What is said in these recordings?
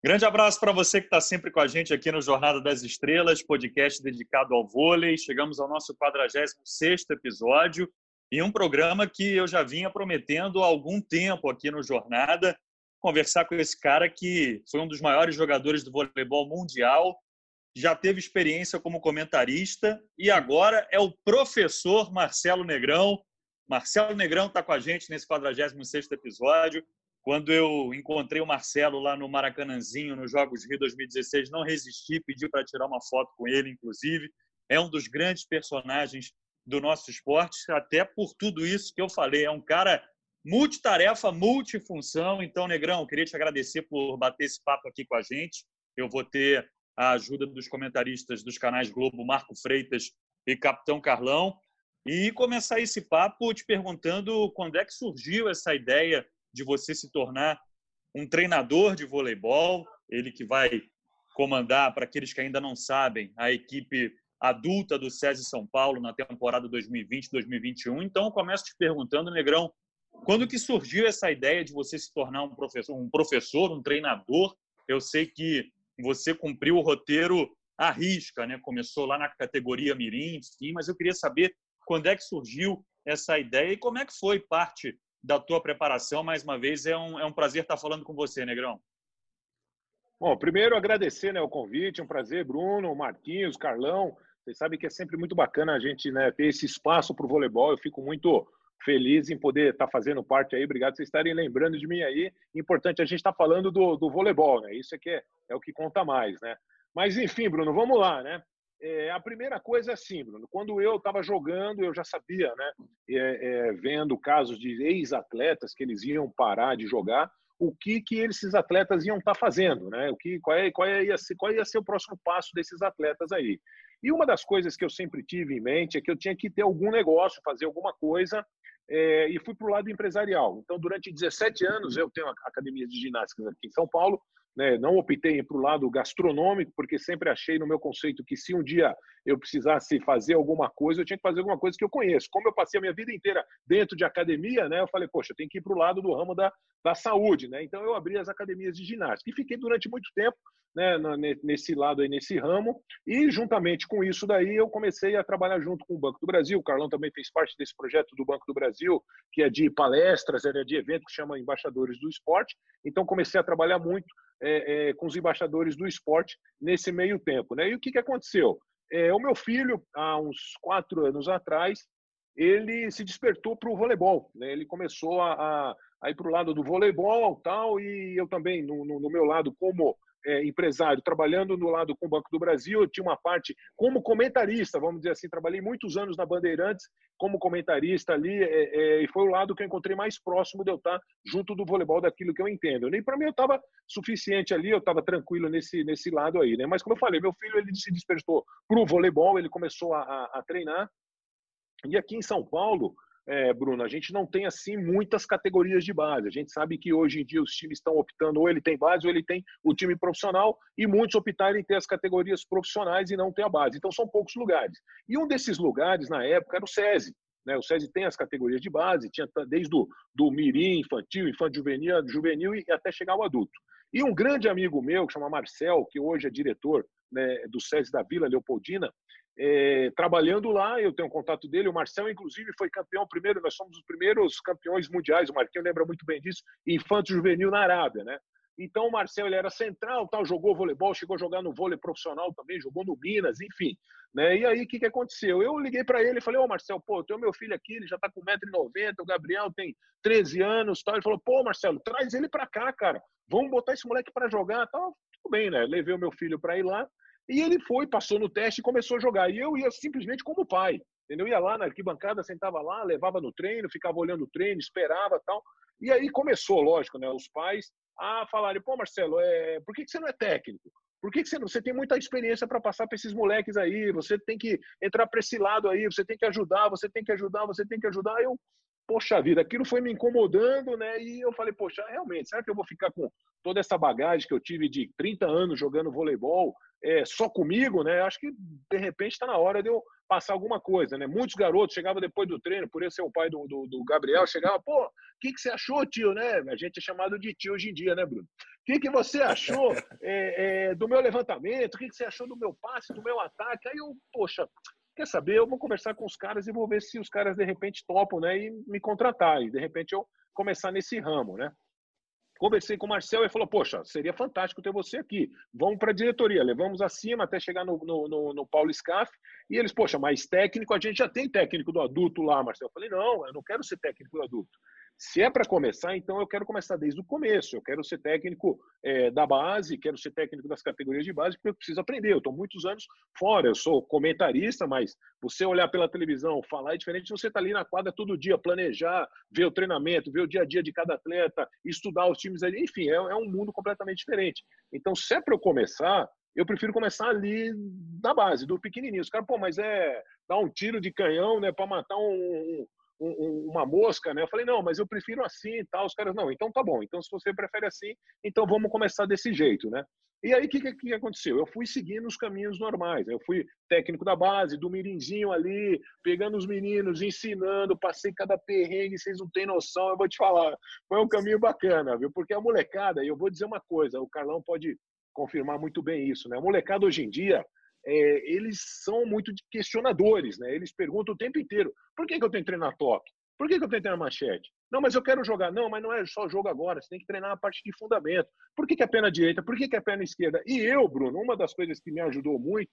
Grande abraço para você que está sempre com a gente aqui no Jornada das Estrelas, podcast dedicado ao vôlei. Chegamos ao nosso 46 episódio e um programa que eu já vinha prometendo há algum tempo aqui no Jornada, conversar com esse cara que foi um dos maiores jogadores do voleibol mundial, já teve experiência como comentarista e agora é o professor Marcelo Negrão. Marcelo Negrão está com a gente nesse 46 episódio. Quando eu encontrei o Marcelo lá no Maracanãzinho, nos Jogos Rio 2016, não resisti, pedi para tirar uma foto com ele, inclusive. É um dos grandes personagens do nosso esporte, até por tudo isso que eu falei. É um cara multitarefa, multifunção. Então, Negrão, queria te agradecer por bater esse papo aqui com a gente. Eu vou ter a ajuda dos comentaristas dos canais Globo, Marco Freitas e Capitão Carlão. E começar esse papo te perguntando quando é que surgiu essa ideia de você se tornar um treinador de voleibol, ele que vai comandar, para aqueles que ainda não sabem, a equipe adulta do SESI São Paulo na temporada 2020-2021. Então, eu começo te perguntando, Negrão, quando que surgiu essa ideia de você se tornar um professor, um professor, um treinador? Eu sei que você cumpriu o roteiro à risca, né? Começou lá na categoria Mirim, enfim, mas eu queria saber quando é que surgiu essa ideia e como é que foi parte da tua preparação. Mais uma vez, é um, é um prazer estar falando com você, Negrão. Bom, primeiro agradecer né, o convite, um prazer, Bruno, Marquinhos, Carlão. Vocês sabem que é sempre muito bacana a gente né, ter esse espaço para o voleibol. Eu fico muito feliz em poder estar fazendo parte aí. Obrigado por vocês estarem lembrando de mim aí. Importante a gente estar tá falando do, do voleibol, né? Isso é que é, é o que conta mais, né? Mas enfim, Bruno, vamos lá, né? É, a primeira coisa é assim, Bruno. Quando eu estava jogando, eu já sabia, né? É, é, vendo casos de ex-atletas que eles iam parar de jogar, o que que esses atletas iam estar tá fazendo, né? O que qual, é, qual, é, ia ser, qual ia ser o próximo passo desses atletas aí? E uma das coisas que eu sempre tive em mente é que eu tinha que ter algum negócio, fazer alguma coisa, é, e fui para o lado empresarial. Então, durante 17 anos, eu tenho academia de ginástica aqui em São Paulo, né, não optei para o lado gastronômico, porque sempre achei no meu conceito que se um dia eu precisasse fazer alguma coisa, eu tinha que fazer alguma coisa que eu conheço. Como eu passei a minha vida inteira dentro de academia, né, eu falei, poxa, eu tenho que ir para o lado do ramo da, da saúde. Né? Então, eu abri as academias de ginástica e fiquei durante muito tempo né, nesse lado aí, nesse ramo. E juntamente com isso daí, eu comecei a trabalhar junto com o Banco do Brasil. O Carlão também fez parte desse projeto do Banco do Brasil, que é de palestras, é de evento que chama Embaixadores do Esporte. Então, comecei a trabalhar muito é, é, com os embaixadores do esporte nesse meio tempo. Né? E o que, que aconteceu? É, o meu filho, há uns quatro anos atrás, ele se despertou para o voleibol. Né? Ele começou a, a, a ir para o lado do voleibol tal, e eu também, no, no, no meu lado, como é, empresário, trabalhando no lado com o Banco do Brasil, eu tinha uma parte como comentarista, vamos dizer assim, trabalhei muitos anos na Bandeirantes como comentarista ali, é, é, e foi o lado que eu encontrei mais próximo de eu estar junto do voleibol daquilo que eu entendo. E para mim eu estava suficiente ali, eu estava tranquilo nesse, nesse lado aí, né? Mas como eu falei, meu filho ele se despertou para o voleibol, ele começou a, a, a treinar, e aqui em São Paulo, é, Bruno, a gente não tem assim muitas categorias de base. A gente sabe que hoje em dia os times estão optando ou ele tem base ou ele tem o time profissional e muitos optaram em ter as categorias profissionais e não ter a base. Então são poucos lugares. E um desses lugares na época era o SESI. Né? O SESI tem as categorias de base, tinha desde o do mirim, infantil, infantil juvenil, juvenil e até chegar ao adulto. E um grande amigo meu, que chama Marcel, que hoje é diretor né, do SESI da Vila Leopoldina, é, trabalhando lá, eu tenho contato dele, o Marcel, inclusive, foi campeão primeiro, nós somos os primeiros campeões mundiais, o Marquinhos lembra muito bem disso, infanto juvenil na Arábia, né? Então o Marcel ele era central, tal, jogou voleibol, chegou a jogar no vôlei profissional também, jogou no Minas, enfim. Né? E aí o que, que aconteceu? Eu liguei para ele e falei, ô oh, Marcel, pô, tem o meu filho aqui, ele já tá com 1,90m, o Gabriel tem 13 anos, tal. Ele falou, pô, Marcelo, traz ele para cá, cara. Vamos botar esse moleque para jogar, tal. Tudo bem, né? Levei o meu filho para ir lá. E ele foi, passou no teste e começou a jogar. E eu ia simplesmente como pai. Entendeu? Ia lá na arquibancada, sentava lá, levava no treino, ficava olhando o treino, esperava tal. E aí começou, lógico, né? Os pais a falarem: pô, Marcelo, é... por que, que você não é técnico? Por que, que você não? Você tem muita experiência para passar para esses moleques aí, você tem que entrar para esse lado aí, você tem que ajudar, você tem que ajudar, você tem que ajudar. Eu, poxa vida, aquilo foi me incomodando, né? E eu falei, poxa, realmente, será que eu vou ficar com toda essa bagagem que eu tive de 30 anos jogando voleibol é, só comigo, né? Acho que de repente está na hora de eu passar alguma coisa, né? Muitos garotos chegavam depois do treino, por eu ser o pai do, do, do, Gabriel, chegava, pô, que, que você achou, tio, né? A gente é chamado de tio hoje em dia, né, Bruno? O que, que você achou é, é, do meu levantamento? O que, que você achou do meu passe, do meu ataque? Aí eu, poxa, quer saber? Eu vou conversar com os caras e vou ver se os caras de repente topam, né? E me contratar. E de repente eu começar nesse ramo, né? Conversei com o Marcel e falou: Poxa, seria fantástico ter você aqui. Vamos para a diretoria. Levamos acima até chegar no, no, no, no Paulo Scaff. E eles, poxa, mas técnico, a gente já tem técnico do adulto lá, Marcel. Eu falei: Não, eu não quero ser técnico do adulto. Se é para começar, então eu quero começar desde o começo. Eu quero ser técnico é, da base, quero ser técnico das categorias de base, porque eu preciso aprender. Eu estou muitos anos fora, eu sou comentarista, mas você olhar pela televisão, falar é diferente você estar tá ali na quadra todo dia, planejar, ver o treinamento, ver o dia a dia de cada atleta, estudar os times ali. Enfim, é, é um mundo completamente diferente. Então, se é para eu começar, eu prefiro começar ali da base, do pequenininho. Os caras, pô, mas é dar um tiro de canhão, né, para matar um, um, uma mosca, né? Eu falei, não, mas eu prefiro assim e tal. Os caras, não, então tá bom. Então, se você prefere assim, então vamos começar desse jeito, né? E aí, o que, que, aconteceu? Eu fui seguindo os caminhos normais. Eu fui técnico da base, do mirinzinho ali, pegando os meninos, ensinando, passei cada perrengue, vocês não têm noção, eu vou te falar. Foi um caminho bacana, viu? Porque a molecada, e eu vou dizer uma coisa, o Carlão pode confirmar muito bem isso, né? A molecada hoje em dia, é, eles são muito questionadores, né? Eles perguntam o tempo inteiro: por que, que eu tenho que treinar toque? Por que, que eu tenho que treinar machete? Não, mas eu quero jogar. Não, mas não é só jogo agora, você tem que treinar a parte de fundamento. Por que, que é perna direita? Por que, que é perna esquerda? E eu, Bruno, uma das coisas que me ajudou muito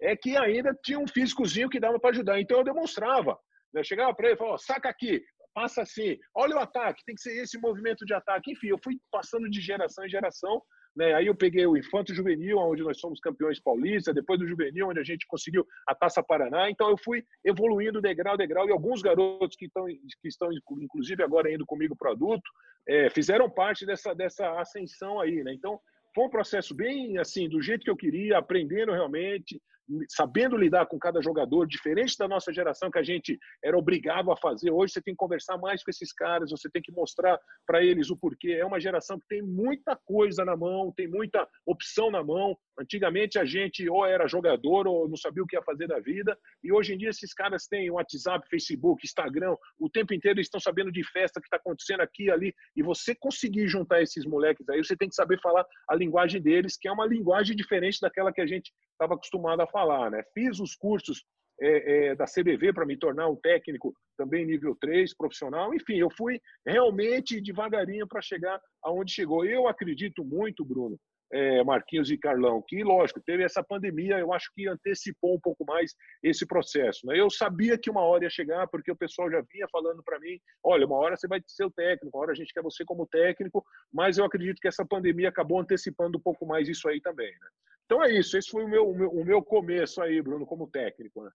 é que ainda tinha um físicozinho que dava para ajudar. Então eu demonstrava. Né? Eu chegava para ele e falava: saca aqui, passa assim, olha o ataque, tem que ser esse movimento de ataque. Enfim, eu fui passando de geração em geração né? Aí eu peguei o Infanto Juvenil, onde nós somos campeões paulistas, depois do Juvenil, onde a gente conseguiu a Taça Paraná. Então eu fui evoluindo degrau a degrau e alguns garotos que estão, que estão inclusive agora indo comigo para adulto, é, fizeram parte dessa, dessa ascensão aí. Né? Então foi um processo bem assim, do jeito que eu queria, aprendendo realmente, sabendo lidar com cada jogador, diferente da nossa geração que a gente era obrigado a fazer. Hoje você tem que conversar mais com esses caras, você tem que mostrar para eles o porquê. É uma geração que tem muita coisa na mão, tem muita opção na mão. Antigamente a gente ou era jogador ou não sabia o que ia fazer da vida, e hoje em dia esses caras têm WhatsApp, Facebook, Instagram, o tempo inteiro eles estão sabendo de festa que está acontecendo aqui ali, e você conseguir juntar esses moleques aí, você tem que saber falar a linguagem deles, que é uma linguagem diferente daquela que a gente estava acostumado a falar. Né? Fiz os cursos é, é, da CBV para me tornar um técnico também nível 3, profissional. Enfim, eu fui realmente devagarinho para chegar aonde chegou. Eu acredito muito, Bruno, é, Marquinhos e Carlão, que, lógico, teve essa pandemia, eu acho que antecipou um pouco mais esse processo. Né? Eu sabia que uma hora ia chegar, porque o pessoal já vinha falando para mim: olha, uma hora você vai ser o técnico, uma hora a gente quer você como técnico, mas eu acredito que essa pandemia acabou antecipando um pouco mais isso aí também. Né? Então é isso, esse foi o meu, o meu, o meu começo aí, Bruno, como técnico. Né?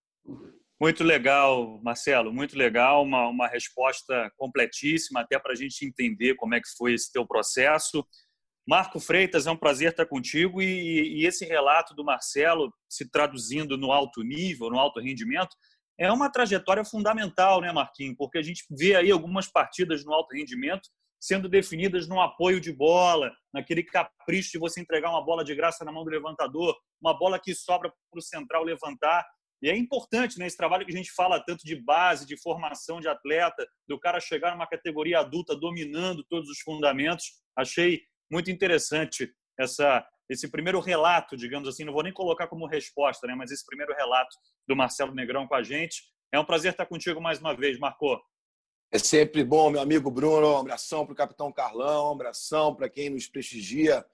Muito legal, Marcelo, muito legal, uma, uma resposta completíssima, até para a gente entender como é que foi esse teu processo. Marco Freitas, é um prazer estar contigo e, e, esse relato do Marcelo, se traduzindo no alto nível, no alto rendimento, é uma trajetória fundamental, né, Marquinhos? Porque a gente vê aí algumas partidas no alto rendimento sendo definidas no apoio de bola, naquele capricho de você entregar uma bola de graça na mão do levantador, uma bola que sobra para o central levantar. E é importante, né, esse trabalho que a gente fala tanto de base, de formação de atleta, do cara chegar numa categoria adulta dominando todos os fundamentos. Achei muito interessante essa, esse primeiro relato, digamos assim, não vou nem colocar como resposta, né, mas esse primeiro relato do Marcelo Negrão com a gente. É um prazer estar contigo mais uma vez, Marco. É sempre bom, meu amigo Bruno. Um abração para o capitão Carlão, um abração para quem nos prestigia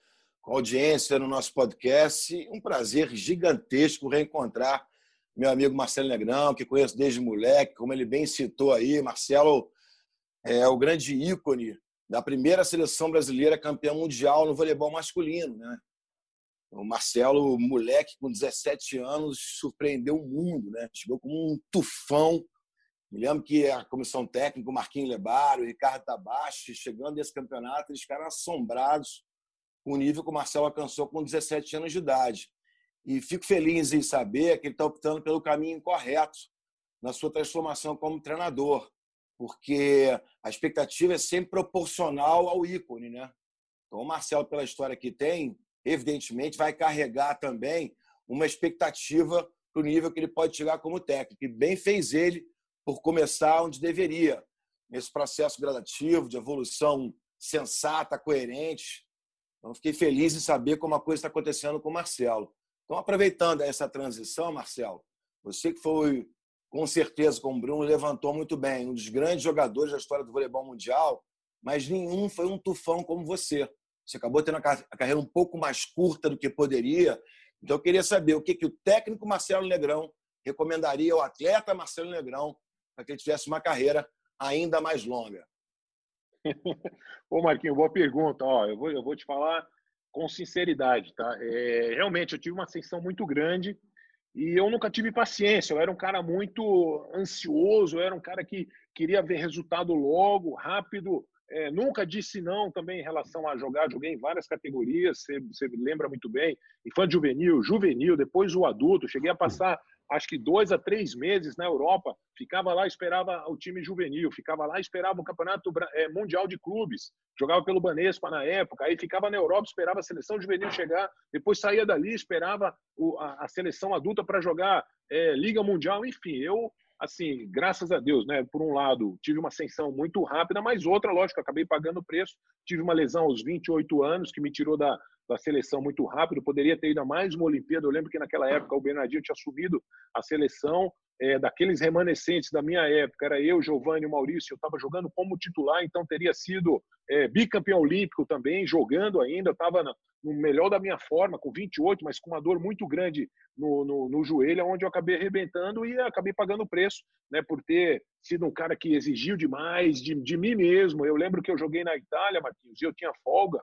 com audiência no nosso podcast. Um prazer gigantesco reencontrar meu amigo Marcelo Negrão, que conheço desde moleque, como ele bem citou aí. Marcelo é o grande ícone da primeira seleção brasileira campeã mundial no voleibol masculino. Né? O Marcelo, moleque com 17 anos, surpreendeu o mundo, né? chegou como um tufão. Me lembro que a comissão técnica, o Marquinhos Lebaro, o Ricardo Tabachi, chegando nesse campeonato, eles ficaram assombrados com o nível que o Marcelo alcançou com 17 anos de idade. E fico feliz em saber que ele está optando pelo caminho correto na sua transformação como treinador porque a expectativa é sempre proporcional ao ícone, né? Então, o Marcelo, pela história que tem, evidentemente vai carregar também uma expectativa para o nível que ele pode chegar como técnico. E bem fez ele por começar onde deveria, nesse processo gradativo de evolução sensata, coerente. Então, fiquei feliz em saber como a coisa está acontecendo com o Marcelo. Então, aproveitando essa transição, Marcelo, você que foi, com certeza, como o Bruno levantou muito bem, um dos grandes jogadores da história do voleibol mundial, mas nenhum foi um tufão como você. Você acabou tendo a carreira um pouco mais curta do que poderia. Então, eu queria saber o que, que o técnico Marcelo Negrão recomendaria ao atleta Marcelo Negrão para que ele tivesse uma carreira ainda mais longa. Ô, Marquinhos, boa pergunta. Ó, eu, vou, eu vou te falar com sinceridade, tá? É, realmente, eu tive uma ascensão muito grande e eu nunca tive paciência. Eu era um cara muito ansioso, eu era um cara que queria ver resultado logo, rápido. É, nunca disse não também em relação a jogar. Joguei em várias categorias, você, você lembra muito bem. Infante juvenil, juvenil, depois o adulto. Cheguei a passar acho que dois a três meses na Europa, ficava lá, esperava o time juvenil, ficava lá, esperava o campeonato é, mundial de clubes, jogava pelo Banespa na época, aí ficava na Europa, esperava a seleção juvenil chegar, depois saía dali, esperava a, seleção adulta para jogar é, Liga Mundial, enfim, eu assim, graças a Deus, né? Por um lado, tive uma ascensão muito rápida, mas outra, lógico, acabei pagando o preço. Tive uma lesão aos 28 anos que me tirou da, da seleção muito rápido. Poderia ter ido a mais uma Olimpíada. Eu lembro que naquela época o Bernardinho tinha assumido a seleção é, daqueles remanescentes da minha época. Era eu, Giovanni e Maurício. Eu estava jogando como titular, então teria sido é, bicampeão olímpico também, jogando ainda. Estava no melhor da minha forma, com 28, mas com uma dor muito grande no, no, no, joelho, onde eu acabei arrebentando e acabei pagando o preço, né, por ter sido um cara que exigiu demais de, de mim mesmo. Eu lembro que eu joguei na Itália, Marquinhos, e eu tinha folga,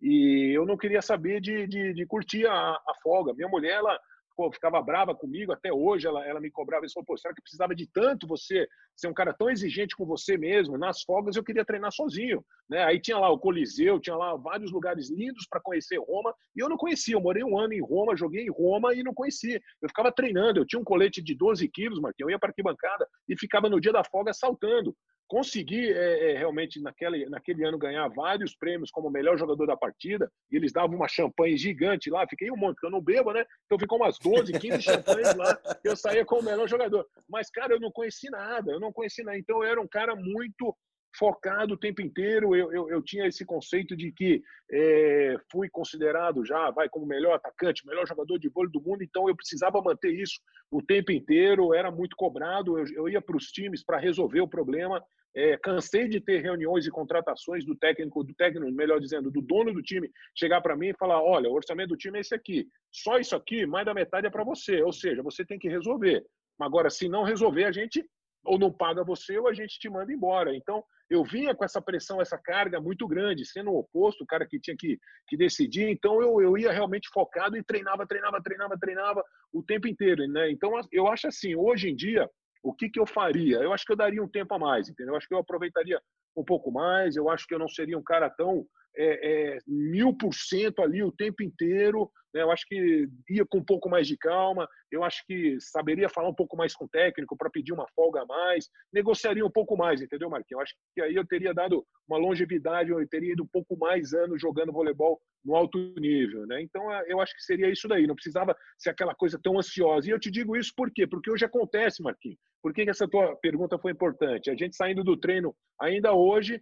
e eu não queria saber de, de, de curtir a, a folga. Minha mulher, ela pô, ficava brava comigo, até hoje ela, ela me cobrava e falou, pô, será que precisava de tanto você ser um cara tão exigente com você mesmo? Nas folgas eu queria treinar sozinho, né? Aí tinha lá o Coliseu, tinha lá vários lugares lindos para conhecer Roma, e eu não conhecia, eu morei um ano em Roma, joguei em Roma e não conhecia. Eu ficava treinando, eu tinha um colete de 12 quilos, Marquinhos, eu ia para arquibancada e ficava no dia da folga saltando consegui é, é, realmente naquele, naquele ano ganhar vários prêmios como melhor jogador da partida, e eles davam uma champanhe gigante lá, fiquei um monte, porque eu não bebo, né? Então ficou umas 12, 15 champanhes lá, eu saía como melhor jogador. Mas, cara, eu não conheci nada, eu não conheci nada. Então eu era um cara muito focado o tempo inteiro. Eu, eu, eu tinha esse conceito de que é, fui considerado já, vai como melhor atacante, melhor jogador de vôlei do mundo, então eu precisava manter isso o tempo inteiro. Era muito cobrado. Eu, eu ia para os times para resolver o problema. É, cansei de ter reuniões e contratações do técnico, do técnico, melhor dizendo, do dono do time, chegar para mim e falar: olha, o orçamento do time é esse aqui, só isso aqui, mais da metade é para você. Ou seja, você tem que resolver. Agora, se não resolver, a gente ou não paga você ou a gente te manda embora. Então, eu vinha com essa pressão, essa carga muito grande, sendo o oposto, o cara que tinha que, que decidir. Então, eu, eu ia realmente focado e treinava, treinava, treinava, treinava o tempo inteiro. Né? Então, eu acho assim, hoje em dia, o que, que eu faria? Eu acho que eu daria um tempo a mais, entendeu? Eu acho que eu aproveitaria um pouco mais, eu acho que eu não seria um cara tão é, é, mil por cento ali o tempo inteiro. Né? Eu acho que ia com um pouco mais de calma. Eu acho que saberia falar um pouco mais com o técnico para pedir uma folga a mais. Negociaria um pouco mais, entendeu, Marquinhos? Eu acho que aí eu teria dado uma longevidade, eu teria ido um pouco mais anos jogando voleibol no alto nível. Né? Então, é, eu acho que seria isso daí. Não precisava ser aquela coisa tão ansiosa. E eu te digo isso por quê? Porque hoje acontece, Marquinhos. Por que essa tua pergunta foi importante? A gente saindo do treino ainda hoje,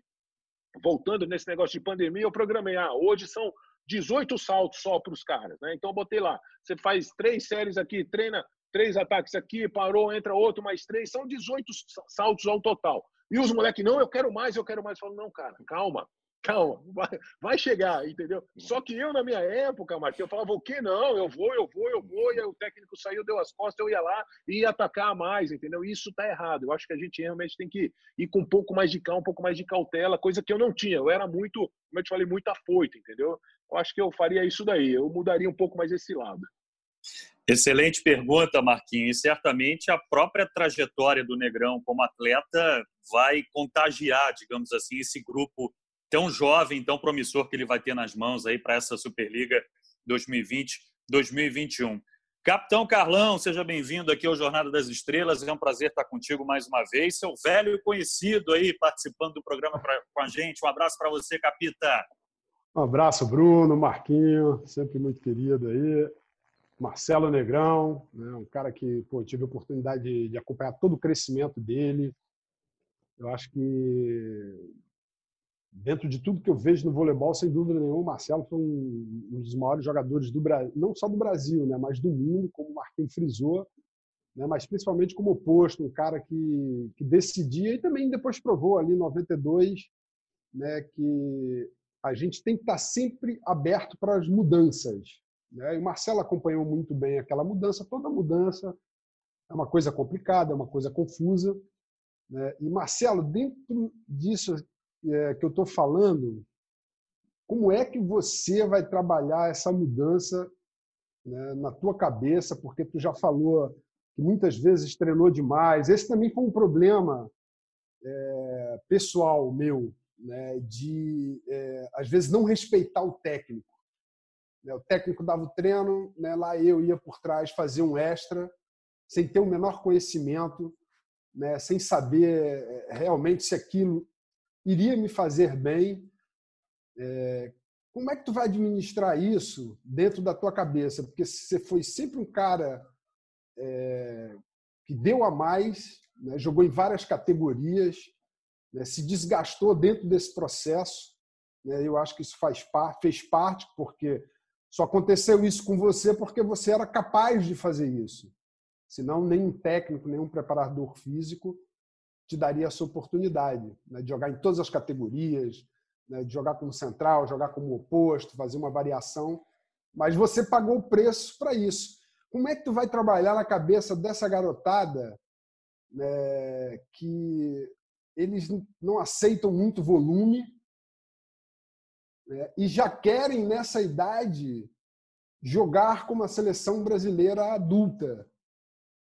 voltando nesse negócio de pandemia, eu programei, ah, hoje são 18 saltos só para os caras, né? Então eu botei lá, você faz três séries aqui, treina três ataques aqui, parou, entra outro, mais três, são 18 saltos ao total. E os moleques, não, eu quero mais, eu quero mais. Eu falo, não, cara, calma, calma, vai, vai, chegar, entendeu? Só que eu, na minha época, Marquinhos, eu falava, o que não? Eu vou, eu vou, eu vou, e aí o técnico saiu, deu as costas, eu ia lá e ia atacar mais, entendeu? Isso tá errado. Eu acho que a gente realmente tem que ir com um pouco mais de calma, um pouco mais de cautela, coisa que eu não tinha. Eu era muito, como eu te falei, muito afoito, entendeu? Eu acho que eu faria isso daí, eu mudaria um pouco mais esse lado. Excelente pergunta, Marquinhos. E certamente a própria trajetória do Negrão como atleta vai contagiar, digamos assim, esse grupo tão jovem, tão promissor que ele vai ter nas mãos aí para essa Superliga 2020-2021. Capitão Carlão, seja bem-vindo aqui ao Jornada das Estrelas. É um prazer estar contigo mais uma vez. Seu velho conhecido aí participando do programa pra, com a gente. Um abraço para você, Capita. Um abraço, Bruno, Marquinho, sempre muito querido aí. Marcelo Negrão, né, um cara que pô, tive a oportunidade de, de acompanhar todo o crescimento dele, Eu acho que dentro de tudo que eu vejo no voleibol, sem dúvida nenhuma, o Marcelo foi um, um dos maiores jogadores do Brasil, não só do Brasil, né, mas do mundo, como o Marquinhos frisou, né, mas principalmente como oposto, um cara que, que decidia e também depois provou ali em 92 né, que a gente tem que estar sempre aberto para as mudanças. Né? E o Marcelo acompanhou muito bem aquela mudança, toda mudança é uma coisa complicada, é uma coisa confusa. Né? E, Marcelo, dentro disso é, que eu estou falando, como é que você vai trabalhar essa mudança né, na tua cabeça? Porque tu já falou que muitas vezes treinou demais. Esse também foi um problema é, pessoal meu, né, de é, às vezes não respeitar o técnico. Né? O técnico dava o treino, né, lá eu ia por trás fazer um extra, sem ter o menor conhecimento, né, sem saber é, realmente se aquilo iria me fazer bem. É, como é que tu vai administrar isso dentro da tua cabeça? Porque você foi sempre um cara é, que deu a mais, né, jogou em várias categorias, né, se desgastou dentro desse processo. Né, eu acho que isso faz par, fez parte, porque só aconteceu isso com você porque você era capaz de fazer isso. Senão, nenhum técnico, nenhum preparador físico te daria essa oportunidade né, de jogar em todas as categorias, né, de jogar como central, jogar como oposto, fazer uma variação. Mas você pagou o preço para isso. Como é que tu vai trabalhar na cabeça dessa garotada né, que eles não aceitam muito volume né, e já querem nessa idade jogar como a seleção brasileira adulta,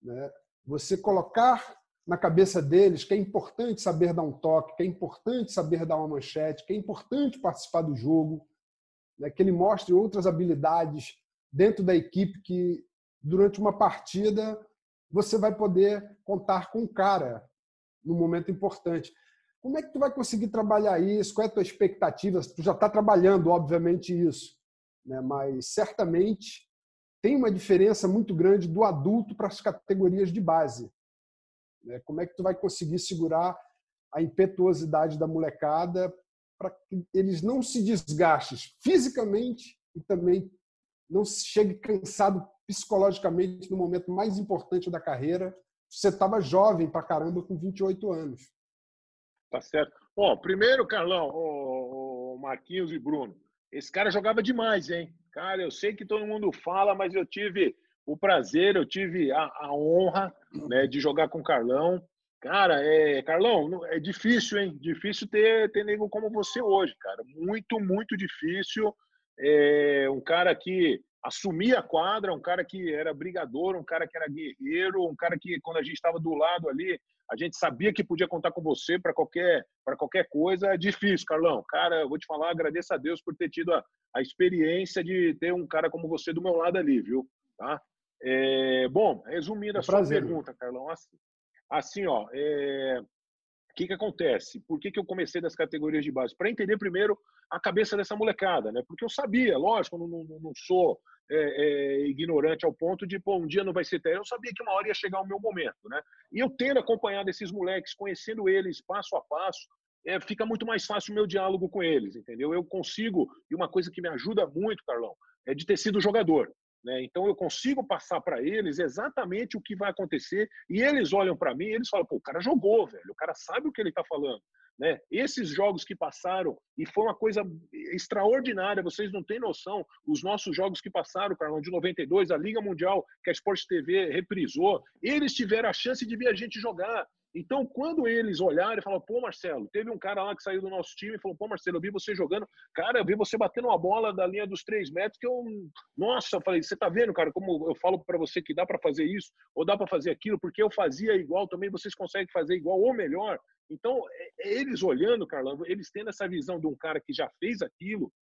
né? Você colocar na cabeça deles que é importante saber dar um toque, que é importante saber dar uma manchete, que é importante participar do jogo, né? que ele mostre outras habilidades dentro da equipe que durante uma partida você vai poder contar com o cara no momento importante. Como é que tu vai conseguir trabalhar isso? Qual é a tua expectativa? Tu já está trabalhando, obviamente, isso, né? mas certamente tem uma diferença muito grande do adulto para as categorias de base. Né? Como é que tu vai conseguir segurar a impetuosidade da molecada para que eles não se desgastem fisicamente e também não chegue cansado psicologicamente no momento mais importante da carreira. Você estava jovem para caramba com 28 anos. Tá certo. Bom, primeiro, Carlão, o Marquinhos e Bruno, esse cara jogava demais, hein? Cara, eu sei que todo mundo fala, mas eu tive o prazer, eu tive a, a honra né, de jogar com o Carlão. Cara, é, Carlão, é difícil, hein? Difícil ter, ter nego como você hoje, cara. Muito, muito difícil. É, um cara que assumia a quadra, um cara que era brigador, um cara que era guerreiro, um cara que, quando a gente estava do lado ali, a gente sabia que podia contar com você para qualquer, qualquer coisa. É difícil, Carlão. Cara, eu vou te falar, agradeço a Deus por ter tido a, a experiência de ter um cara como você do meu lado ali, viu? Tá? É, bom, resumindo a é sua prazer, pergunta, Carlão, assim, assim ó, é, o que, que acontece? Por que, que eu comecei das categorias de base? Para entender primeiro a cabeça dessa molecada, né? Porque eu sabia, lógico, eu não, não, não sou é, é, ignorante ao ponto de, pô, um dia não vai ser técnico. Eu sabia que uma hora ia chegar o meu momento, né? E eu tendo acompanhado esses moleques, conhecendo eles passo a passo, é, fica muito mais fácil o meu diálogo com eles, entendeu? Eu consigo, e uma coisa que me ajuda muito, Carlão, é de ter sido jogador. Né? Então eu consigo passar para eles exatamente o que vai acontecer e eles olham para mim e eles falam: pô, o cara jogou, velho, o cara sabe o que ele está falando. Né? Esses jogos que passaram, e foi uma coisa extraordinária, vocês não têm noção, os nossos jogos que passaram, Carlão, de 92, a Liga Mundial que a Sport TV reprisou, eles tiveram a chance de ver a gente jogar. Então, quando eles olharam e falaram, pô, Marcelo, teve um cara lá que saiu do nosso time e falou, pô, Marcelo, eu vi você jogando, cara, eu vi você batendo uma bola da linha dos três metros que eu, nossa, eu falei, você tá vendo, cara, como eu falo para você que dá para fazer isso ou dá para fazer aquilo, porque eu fazia igual também, vocês conseguem fazer igual ou melhor. Então, é, é eles olhando, Carlão, eles tendo essa visão de um cara que já fez aquilo,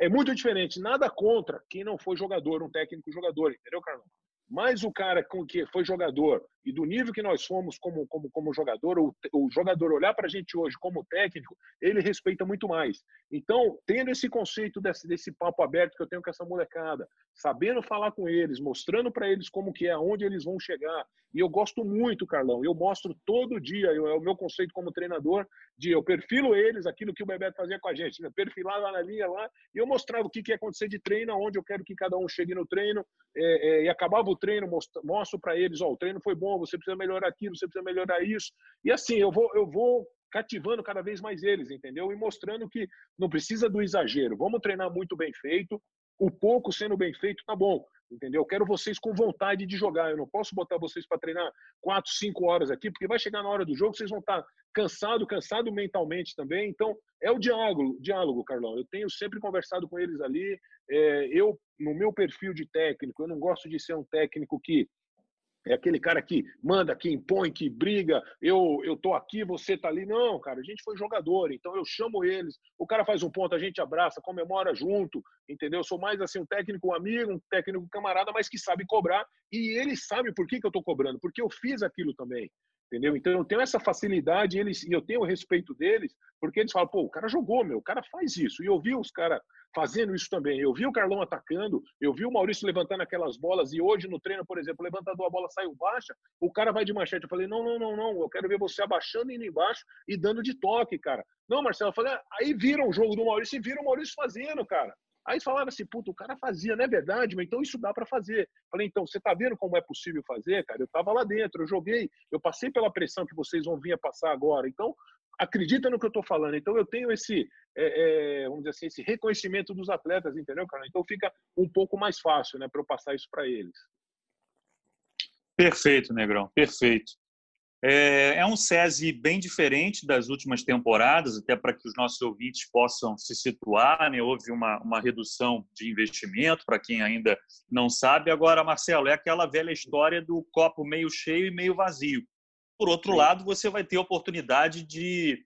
é muito diferente. Nada contra quem não foi jogador, um técnico jogador, entendeu, Carlão? Mas o cara com que foi jogador e do nível que nós fomos como, como, como jogador, o, o jogador olhar para a gente hoje como técnico, ele respeita muito mais. Então, tendo esse conceito desse, desse papo aberto que eu tenho com essa molecada, sabendo falar com eles, mostrando para eles como que é, aonde eles vão chegar, e eu gosto muito, Carlão, eu mostro todo dia, eu, é o meu conceito como treinador, de eu perfilo eles, aquilo que o Bebeto fazia com a gente, né? perfilar lá na linha lá, e eu mostrava o que, que ia acontecer de treino, aonde eu quero que cada um chegue no treino, é, é, e acabava o treino, mostro, mostro para eles, ó, o treino foi bom, você precisa melhorar aquilo, você precisa melhorar isso, e assim, eu vou, eu vou cativando cada vez mais eles, entendeu? E mostrando que não precisa do exagero, vamos treinar muito bem feito, o pouco sendo bem feito tá bom, entendeu? Eu quero vocês com vontade de jogar. Eu não posso botar vocês para treinar quatro, cinco horas aqui, porque vai chegar na hora do jogo, vocês vão estar tá cansado, cansado mentalmente também. Então é o diálogo, diálogo, Carlão. Eu tenho sempre conversado com eles ali. É, eu no meu perfil de técnico, eu não gosto de ser um técnico que é aquele cara que manda, que impõe, que briga, eu eu tô aqui, você tá ali. Não, cara, a gente foi jogador, então eu chamo eles. O cara faz um ponto, a gente abraça, comemora junto, entendeu? Eu sou mais assim um técnico amigo, um técnico camarada, mas que sabe cobrar e ele sabe por que, que eu tô cobrando, porque eu fiz aquilo também. Entendeu? Então eu tenho essa facilidade eles, e eu tenho o respeito deles, porque eles falam, pô, o cara jogou, meu, o cara faz isso. E eu vi os caras fazendo isso também. Eu vi o Carlão atacando, eu vi o Maurício levantando aquelas bolas, e hoje no treino, por exemplo, levantador, a bola saiu baixa, o cara vai de manchete. Eu falei, não, não, não, não, eu quero ver você abaixando, indo embaixo e dando de toque, cara. Não, Marcelo, eu falei, ah, aí viram o jogo do Maurício e viram o Maurício fazendo, cara. Aí falaram assim, puta, o cara fazia, não é verdade, mas então isso dá para fazer. Falei, então, você tá vendo como é possível fazer, cara? Eu tava lá dentro, eu joguei, eu passei pela pressão que vocês vão vir a passar agora. Então, acredita no que eu estou falando. Então, eu tenho esse, é, é, vamos dizer assim, esse reconhecimento dos atletas, entendeu, cara? Então, fica um pouco mais fácil, né, para eu passar isso para eles. Perfeito, Negrão, perfeito. É, é um SESI bem diferente das últimas temporadas, até para que os nossos ouvintes possam se situar. Né? Houve uma, uma redução de investimento, para quem ainda não sabe. Agora, Marcelo, é aquela velha história do copo meio cheio e meio vazio. Por outro Sim. lado, você vai ter a oportunidade de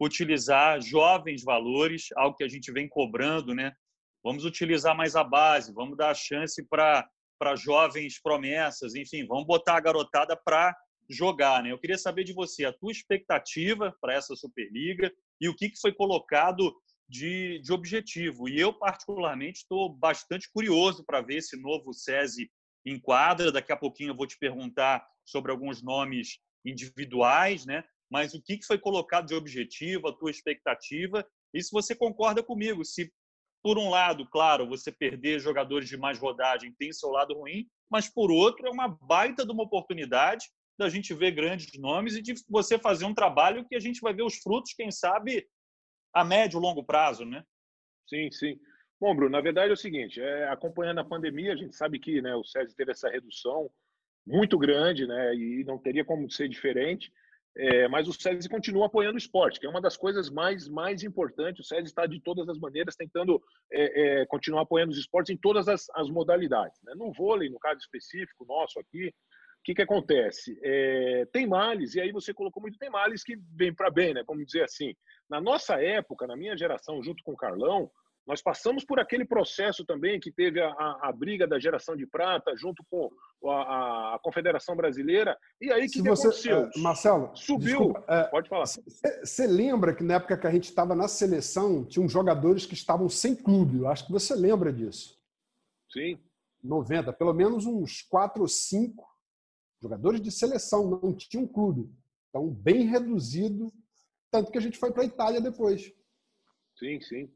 utilizar jovens valores, algo que a gente vem cobrando, né? Vamos utilizar mais a base, vamos dar chance para jovens promessas, enfim, vamos botar a garotada para jogar. Né? Eu queria saber de você a tua expectativa para essa Superliga e o que, que foi colocado de, de objetivo. E eu, particularmente, estou bastante curioso para ver esse novo SESI em quadra. Daqui a pouquinho eu vou te perguntar sobre alguns nomes individuais, né? mas o que, que foi colocado de objetivo, a tua expectativa, e se você concorda comigo, se por um lado, claro, você perder jogadores de mais rodagem tem seu lado ruim, mas por outro é uma baita de uma oportunidade da gente ver grandes nomes e de você fazer um trabalho que a gente vai ver os frutos, quem sabe, a médio, longo prazo, né? Sim, sim. Bom, Bruno, na verdade é o seguinte, é, acompanhando a pandemia, a gente sabe que né, o SESI teve essa redução muito grande, né, e não teria como ser diferente, é, mas o SESI continua apoiando o esporte, que é uma das coisas mais, mais importantes. O SESI está, de todas as maneiras, tentando é, é, continuar apoiando os esportes em todas as, as modalidades. Né? No vôlei, no caso específico nosso aqui, que, que acontece? É, tem males, e aí você colocou muito, tem males que vem para bem, né? Como dizer assim. Na nossa época, na minha geração, junto com o Carlão, nós passamos por aquele processo também que teve a, a, a briga da geração de prata junto com a, a Confederação Brasileira. E aí, que, que você, aconteceu? É, Marcelo, subiu. Desculpa, é, pode falar. Você lembra que na época que a gente estava na seleção, tinham jogadores que estavam sem clube? Eu acho que você lembra disso. Sim. 90, pelo menos uns quatro ou cinco jogadores de seleção, não tinha um clube. Então, bem reduzido, tanto que a gente foi para a Itália depois. Sim, sim.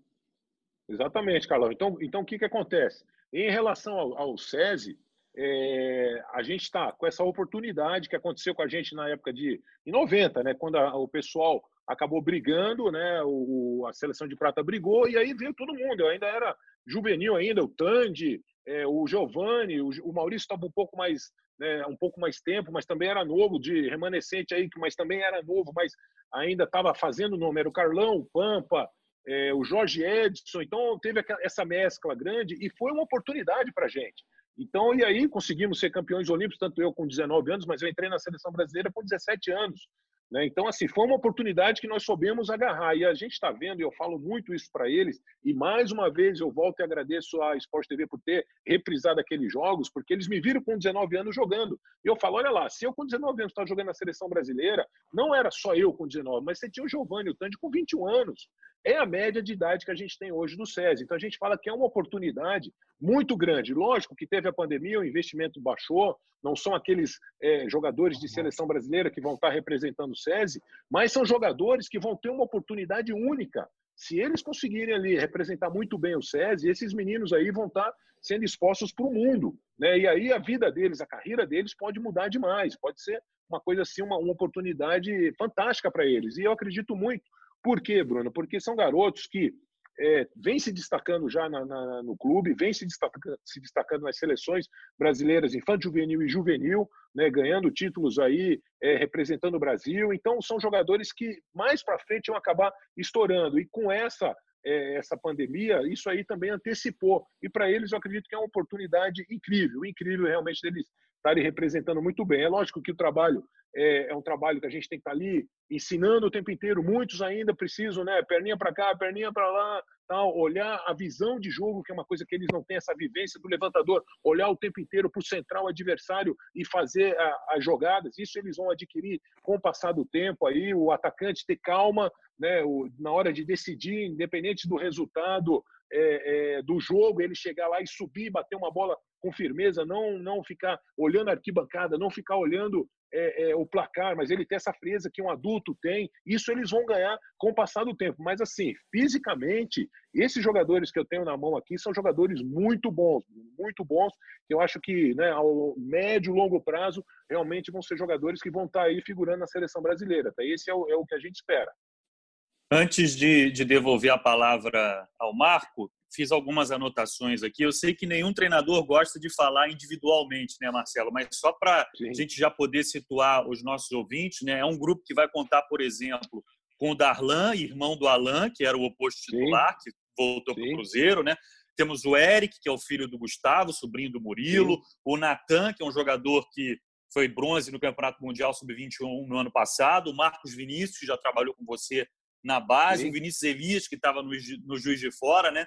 Exatamente, Carlão. Então, então o que, que acontece? Em relação ao, ao SESI, é, a gente está com essa oportunidade que aconteceu com a gente na época de em 90, né, quando a, o pessoal acabou brigando, né, o, a seleção de prata brigou e aí veio todo mundo. Eu ainda era juvenil ainda, o Tandy, é, o Giovanni, o, o Maurício estava um pouco mais né, um pouco mais tempo, mas também era novo, de remanescente aí, mas também era novo, mas ainda estava fazendo nome. Era o Carlão, o Pampa, é, o Jorge Edson. Então teve essa mescla grande e foi uma oportunidade para a gente. Então, e aí conseguimos ser campeões olímpicos, tanto eu com 19 anos, mas eu entrei na seleção brasileira com 17 anos. Né? Então, assim, foi uma oportunidade que nós soubemos agarrar. E a gente está vendo, e eu falo muito isso para eles, e mais uma vez eu volto e agradeço à Sport TV por ter reprisado aqueles jogos, porque eles me viram com 19 anos jogando. E eu falo: olha lá, se eu com 19 anos estava jogando na seleção brasileira, não era só eu com 19, mas você tinha o Giovanni, o Tandy com 21 anos. É a média de idade que a gente tem hoje do SESI. Então a gente fala que é uma oportunidade muito grande. Lógico que teve a pandemia, o investimento baixou, não são aqueles é, jogadores de seleção brasileira que vão estar representando o SESI, mas são jogadores que vão ter uma oportunidade única. Se eles conseguirem ali representar muito bem o SESI, esses meninos aí vão estar sendo expostos para o mundo. Né? E aí a vida deles, a carreira deles pode mudar demais, pode ser uma coisa assim, uma, uma oportunidade fantástica para eles. E eu acredito muito. Por quê, Bruno? Porque são garotos que é, se destacando já na, na, no clube, vem se destacando, se destacando nas seleções brasileiras infantil, juvenil e juvenil, né, ganhando títulos aí, é, representando o Brasil. Então, são jogadores que mais para frente vão acabar estourando. E com essa é, essa pandemia, isso aí também antecipou. E para eles, eu acredito que é uma oportunidade incrível, incrível realmente deles estarem representando muito bem. É lógico que o trabalho é, é, um trabalho que a gente tem que estar ali ensinando o tempo inteiro. Muitos ainda precisam, né? Perninha para cá, perninha para lá, tal. Olhar a visão de jogo, que é uma coisa que eles não têm essa vivência do levantador. Olhar o tempo inteiro para o central adversário e fazer as jogadas. Isso eles vão adquirir com o passar do tempo. Aí o atacante ter calma, né? O, na hora de decidir, independente do resultado. É, é, do jogo, ele chegar lá e subir, bater uma bola com firmeza, não não ficar olhando a arquibancada, não ficar olhando é, é, o placar, mas ele tem essa frieza que um adulto tem. Isso eles vão ganhar com o passar do tempo. Mas, assim, fisicamente, esses jogadores que eu tenho na mão aqui são jogadores muito bons, muito bons. Eu acho que, né, ao médio, longo prazo, realmente vão ser jogadores que vão estar aí figurando na seleção brasileira. Tá? Esse é o, é o que a gente espera. Antes de, de devolver a palavra ao Marco, fiz algumas anotações aqui. Eu sei que nenhum treinador gosta de falar individualmente, né, Marcelo? Mas só para a gente já poder situar os nossos ouvintes, né? É um grupo que vai contar, por exemplo, com o Darlan, irmão do Alan, que era o oposto titular, Sim. que voltou para o Cruzeiro, né? Temos o Eric, que é o filho do Gustavo, sobrinho do Murilo. Sim. O Natan, que é um jogador que foi bronze no Campeonato Mundial Sub-21 no ano passado. O Marcos Vinícius, que já trabalhou com você na base. Sim. O Vinícius Elias, que estava no, no Juiz de Fora, né?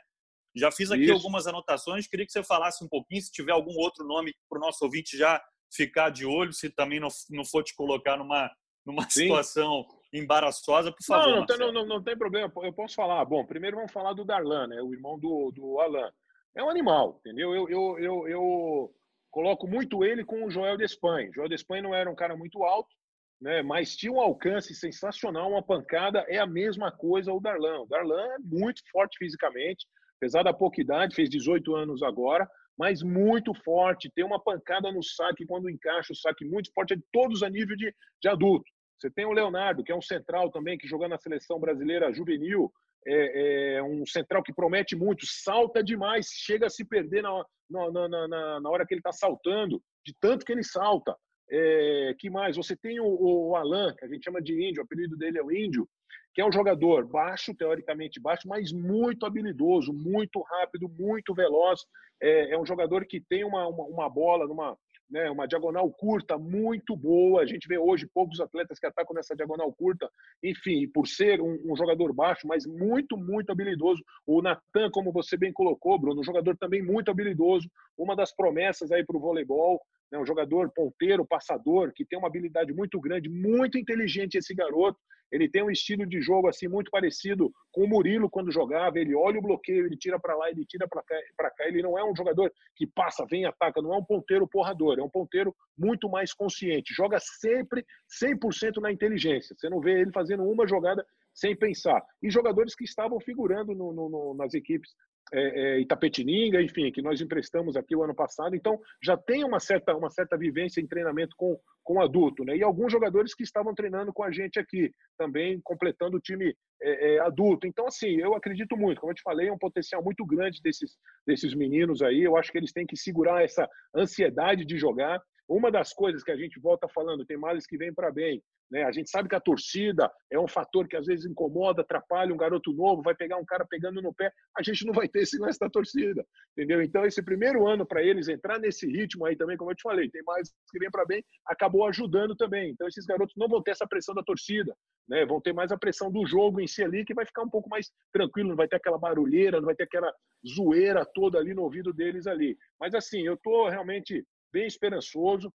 Já fiz aqui Isso. algumas anotações, queria que você falasse um pouquinho, se tiver algum outro nome para o nosso ouvinte já ficar de olho, se também não, não for te colocar numa, numa situação embaraçosa, por favor. Não, não, não, não, tem problema, eu posso falar. Bom, primeiro vamos falar do Darlan, né, o irmão do, do Alan. É um animal, entendeu? Eu, eu, eu, eu coloco muito ele com o Joel de Espanha. Joel de Espanha não era um cara muito alto, né, mas tinha um alcance sensacional, uma pancada, é a mesma coisa o Darlan. O Darlan é muito forte fisicamente, apesar da pouca idade, fez 18 anos agora, mas muito forte, tem uma pancada no saque quando encaixa o saque muito forte, é de todos a nível de, de adulto. Você tem o Leonardo, que é um central também, que jogou na seleção brasileira juvenil, é, é, um central que promete muito, salta demais, chega a se perder na, na, na, na hora que ele está saltando, de tanto que ele salta. É, que mais? Você tem o, o Alan, que a gente chama de índio, o apelido dele é o índio, que é um jogador baixo, teoricamente baixo, mas muito habilidoso, muito rápido, muito veloz. É, é um jogador que tem uma, uma, uma bola numa né, uma diagonal curta muito boa. A gente vê hoje poucos atletas que atacam nessa diagonal curta. Enfim, por ser um, um jogador baixo, mas muito, muito habilidoso. O Natan, como você bem colocou, Bruno, um jogador também muito habilidoso. Uma das promessas aí para o voleibol. Né, um jogador ponteiro, passador, que tem uma habilidade muito grande, muito inteligente esse garoto. Ele tem um estilo de jogo assim muito parecido com o Murilo quando jogava. Ele olha o bloqueio, ele tira para lá, ele tira para cá, cá. Ele não é um jogador que passa, vem, ataca. Não é um ponteiro porrador. É um ponteiro muito mais consciente. Joga sempre 100% na inteligência. Você não vê ele fazendo uma jogada sem pensar. E jogadores que estavam figurando no, no, no, nas equipes é, é, Itapetininga, enfim, que nós emprestamos aqui o ano passado. Então, já tem uma certa, uma certa vivência em treinamento com, com adulto, né? E alguns jogadores que estavam treinando com a gente aqui, também completando o time é, é, adulto. Então, assim, eu acredito muito, como eu te falei, é um potencial muito grande desses, desses meninos aí. Eu acho que eles têm que segurar essa ansiedade de jogar. Uma das coisas que a gente volta falando, tem males que vêm para bem. Né? A gente sabe que a torcida é um fator que às vezes incomoda, atrapalha um garoto novo, vai pegar um cara pegando no pé. A gente não vai ter esse lance da torcida, entendeu? Então, esse primeiro ano para eles entrar nesse ritmo aí também, como eu te falei, tem mais que vem para bem, acabou ajudando também. Então, esses garotos não vão ter essa pressão da torcida, né? vão ter mais a pressão do jogo em si ali, que vai ficar um pouco mais tranquilo, não vai ter aquela barulheira, não vai ter aquela zoeira toda ali no ouvido deles ali. Mas, assim, eu estou realmente bem esperançoso.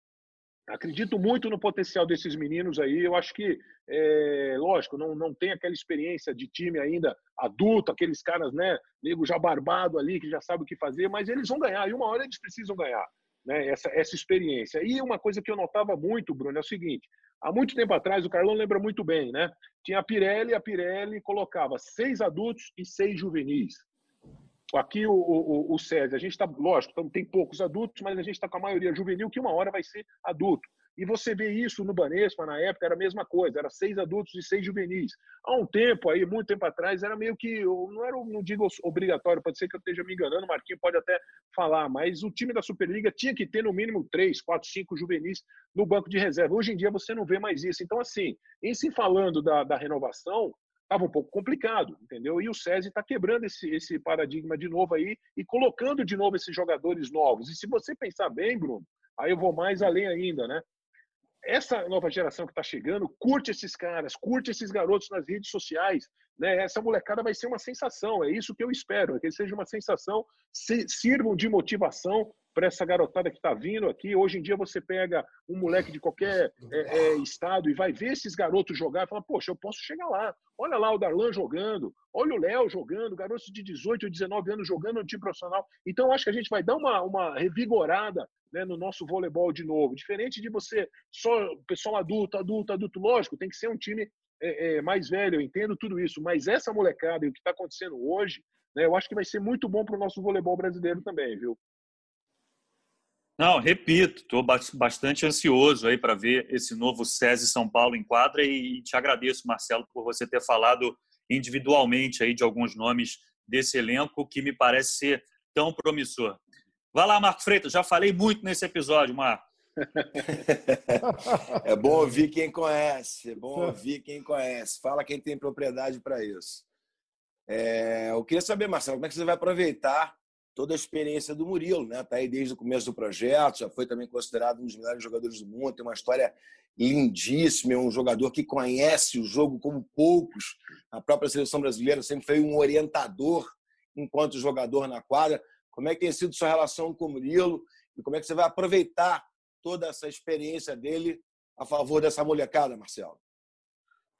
Acredito muito no potencial desses meninos aí. Eu acho que, é, lógico, não, não tem aquela experiência de time ainda adulto, aqueles caras, né, nego já barbado ali, que já sabe o que fazer, mas eles vão ganhar. E uma hora eles precisam ganhar, né, essa, essa experiência. E uma coisa que eu notava muito, Bruno, é o seguinte: há muito tempo atrás, o Carlão lembra muito bem, né? Tinha a Pirelli, a Pirelli colocava seis adultos e seis juvenis. Aqui o, o, o a gente está, lógico, tem poucos adultos, mas a gente está com a maioria juvenil, que uma hora vai ser adulto. E você vê isso no Banespa, na época, era a mesma coisa, era seis adultos e seis juvenis. Há um tempo aí, muito tempo atrás, era meio que, não era, não digo obrigatório, pode ser que eu esteja me enganando, o Marquinhos pode até falar, mas o time da Superliga tinha que ter no mínimo três, quatro, cinco juvenis no banco de reserva. Hoje em dia você não vê mais isso. Então, assim, em se falando da, da renovação, estava um pouco complicado, entendeu? E o SESI está quebrando esse, esse paradigma de novo aí e colocando de novo esses jogadores novos. E se você pensar bem, Bruno, aí eu vou mais além ainda, né? Essa nova geração que está chegando, curte esses caras, curte esses garotos nas redes sociais, né? Essa molecada vai ser uma sensação, é isso que eu espero, é que seja uma sensação, se, sirvam de motivação para essa garotada que está vindo aqui. Hoje em dia você pega um moleque de qualquer é, é, estado e vai ver esses garotos jogar e fala, poxa, eu posso chegar lá. Olha lá o Darlan jogando, olha o Léo jogando, garotos de 18 ou 19 anos jogando no time profissional. Então, acho que a gente vai dar uma, uma revigorada né, no nosso voleibol de novo. Diferente de você, só pessoal adulto, adulto, adulto, lógico, tem que ser um time é, é, mais velho, eu entendo tudo isso, mas essa molecada e o que está acontecendo hoje, né, eu acho que vai ser muito bom para o nosso voleibol brasileiro também, viu? Não, repito, estou bastante ansioso aí para ver esse novo SESI São Paulo em quadra e te agradeço, Marcelo, por você ter falado individualmente aí de alguns nomes desse elenco que me parece ser tão promissor. Vai lá, Marco Freitas, já falei muito nesse episódio, Marco. é bom ouvir quem conhece, é bom ouvir quem conhece. Fala quem tem propriedade para isso. É, eu queria saber, Marcelo, como é que você vai aproveitar toda a experiência do Murilo, né? Tá aí desde o começo do projeto, já foi também considerado um dos melhores jogadores do mundo, tem uma história lindíssima, é um jogador que conhece o jogo como poucos. A própria seleção brasileira sempre foi um orientador enquanto jogador na quadra. Como é que tem sido sua relação com o Murilo e como é que você vai aproveitar toda essa experiência dele a favor dessa molecada, Marcelo?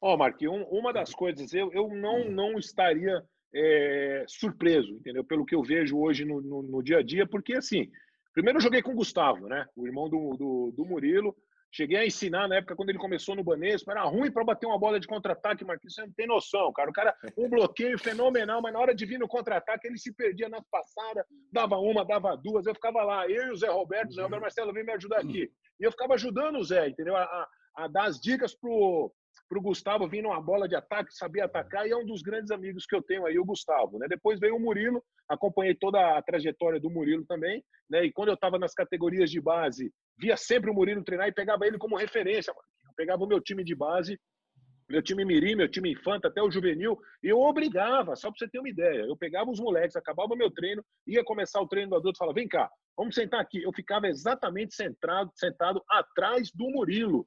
Ó, oh, Marquinhos, uma das coisas, eu, eu não, não estaria é, surpreso, entendeu? Pelo que eu vejo hoje no, no, no, dia a dia, porque assim, primeiro eu joguei com o Gustavo, né? O irmão do, do, do Murilo. Cheguei a ensinar na época quando ele começou no Banespa, era ruim para bater uma bola de contra-ataque, Marquinhos, você não tem noção, cara. O cara, um bloqueio fenomenal, mas na hora de vir no contra-ataque, ele se perdia nas passadas, dava uma, dava duas, eu ficava lá, eu e o Zé Roberto, o Zé Roberto Marcelo, vem me ajudar aqui. E eu ficava ajudando o Zé, entendeu? A, a, a dar as dicas pro, para o Gustavo vir numa bola de ataque, sabia atacar, e é um dos grandes amigos que eu tenho aí, o Gustavo. Né? Depois veio o Murilo, acompanhei toda a trajetória do Murilo também, né? e quando eu estava nas categorias de base, via sempre o Murilo treinar e pegava ele como referência. Eu pegava o meu time de base, meu time mirim, meu time infanta, até o juvenil, e eu obrigava, só para você ter uma ideia, eu pegava os moleques, acabava meu treino, ia começar o treino do adulto, falava, vem cá, vamos sentar aqui. Eu ficava exatamente sentado, sentado atrás do Murilo,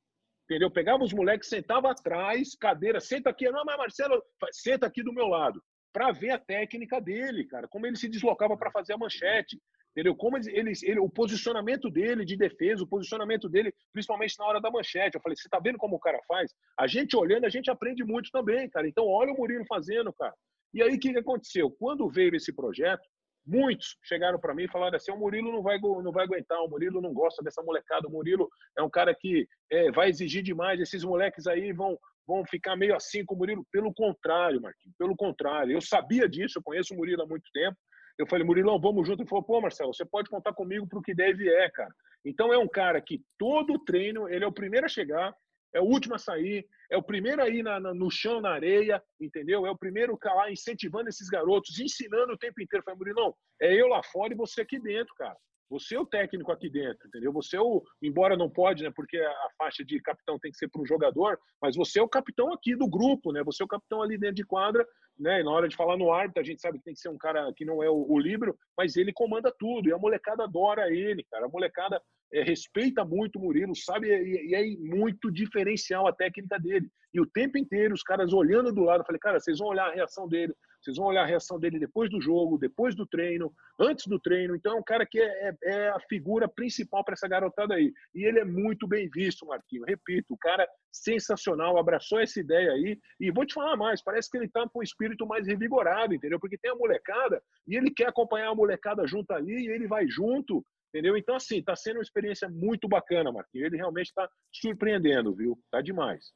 Entendeu? Pegava os moleques, sentava atrás, cadeira, senta aqui. Não, mas Marcelo, senta aqui do meu lado. Para ver a técnica dele, cara. Como ele se deslocava para fazer a manchete. Entendeu? Como ele, ele, ele, o posicionamento dele de defesa, o posicionamento dele, principalmente na hora da manchete. Eu falei, você tá vendo como o cara faz? A gente olhando, a gente aprende muito também, cara. Então, olha o Murilo fazendo, cara. E aí, o que, que aconteceu? Quando veio esse projeto, Muitos chegaram para mim e falaram assim: o Murilo não vai, não vai aguentar, o Murilo não gosta dessa molecada, o Murilo é um cara que é, vai exigir demais, esses moleques aí vão, vão ficar meio assim com o Murilo. Pelo contrário, Marquinhos, pelo contrário. Eu sabia disso, eu conheço o Murilo há muito tempo. Eu falei, Murilão, vamos junto. Ele falou, pô, Marcelo, você pode contar comigo para o que deve é, cara. Então é um cara que todo treino, ele é o primeiro a chegar, é o último a sair, é o primeiro aí na, na, no chão, na areia, entendeu? É o primeiro lá incentivando esses garotos, ensinando o tempo inteiro. Falei, Murilão, é eu lá fora e você aqui dentro, cara. Você é o técnico aqui dentro, entendeu? Você é o, embora não pode, né? Porque a faixa de capitão tem que ser para um jogador, mas você é o capitão aqui do grupo, né? Você é o capitão ali dentro de quadra, né? E na hora de falar no árbitro, a gente sabe que tem que ser um cara que não é o, o livro, mas ele comanda tudo e a molecada adora ele, cara. A molecada é, respeita muito o Murilo, sabe? E, e, é muito diferencial a técnica dele. E o tempo inteiro, os caras olhando do lado, eu falei, cara, vocês vão olhar a reação dele, vocês vão olhar a reação dele depois do jogo, depois do treino, antes do treino. Então, é um cara que é, é, é a figura principal para essa garotada aí. E ele é muito bem visto, Marquinho. Repito, o cara sensacional, abraçou essa ideia aí. E vou te falar mais, parece que ele está com o espírito mais revigorado, entendeu? Porque tem a molecada e ele quer acompanhar a molecada junto ali e ele vai junto Entendeu? Então, assim, está sendo uma experiência muito bacana, Marquinhos. Ele realmente está surpreendendo, viu? Tá demais.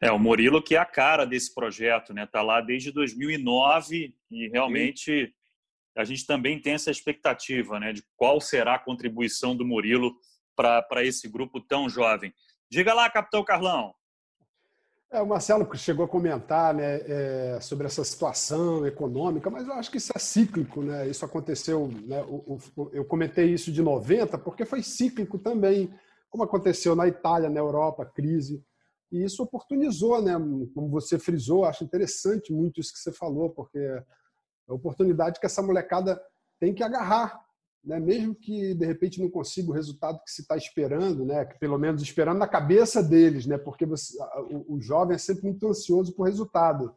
É, o Murilo que é a cara desse projeto, né? Tá lá desde 2009 e realmente a gente também tem essa expectativa, né? De qual será a contribuição do Murilo para esse grupo tão jovem. Diga lá, capitão Carlão. É, o Marcelo chegou a comentar né, é, sobre essa situação econômica, mas eu acho que isso é cíclico. Né? Isso aconteceu, né, o, o, eu comentei isso de 90, porque foi cíclico também, como aconteceu na Itália, na Europa, crise. E isso oportunizou, né, como você frisou, acho interessante muito isso que você falou, porque é a oportunidade que essa molecada tem que agarrar né? mesmo que de repente não consiga o resultado que se está esperando, né? que pelo menos esperando na cabeça deles, né? porque você, o, o, jovem é sempre muito ansioso por resultado.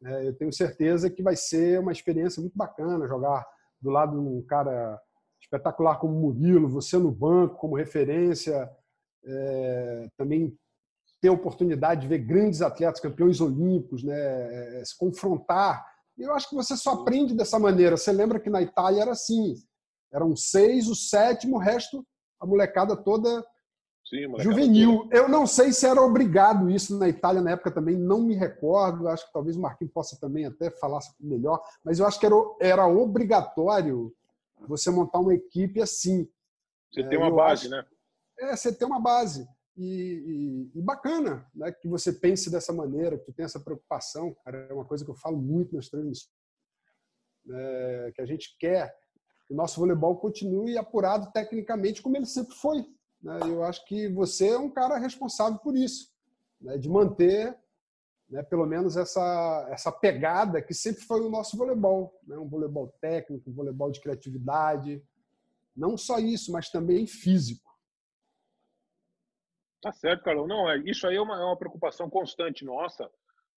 Né? Eu tenho certeza que vai ser uma experiência muito bacana jogar do lado de um cara espetacular como Murilo, você no banco como referência, é, também ter a oportunidade de ver grandes atletas, campeões olímpicos, né? É, se confrontar. Eu acho que você só aprende dessa maneira. Você lembra que na Itália era assim eram seis, o sétimo, o resto, a molecada toda Sim, molecada juvenil. Toda. Eu não sei se era obrigado isso na Itália na época também, não me recordo. Acho que talvez o Marquinhos possa também até falar melhor, mas eu acho que era, era obrigatório você montar uma equipe assim. Você é, tem uma base, acho, né? É, você tem uma base. E, e, e, bacana né, que você pense dessa maneira, que tu tenha essa preocupação. Cara, é uma coisa que eu falo muito nas transmissões. É, que a gente quer o nosso voleibol continue apurado tecnicamente como ele sempre foi. Né? Eu acho que você é um cara responsável por isso, né? de manter né, pelo menos essa, essa pegada que sempre foi o nosso voleibol. Né? Um voleibol técnico, um voleibol de criatividade. Não só isso, mas também físico. Tá certo, Carlão. Não, é, isso aí é uma, é uma preocupação constante nossa,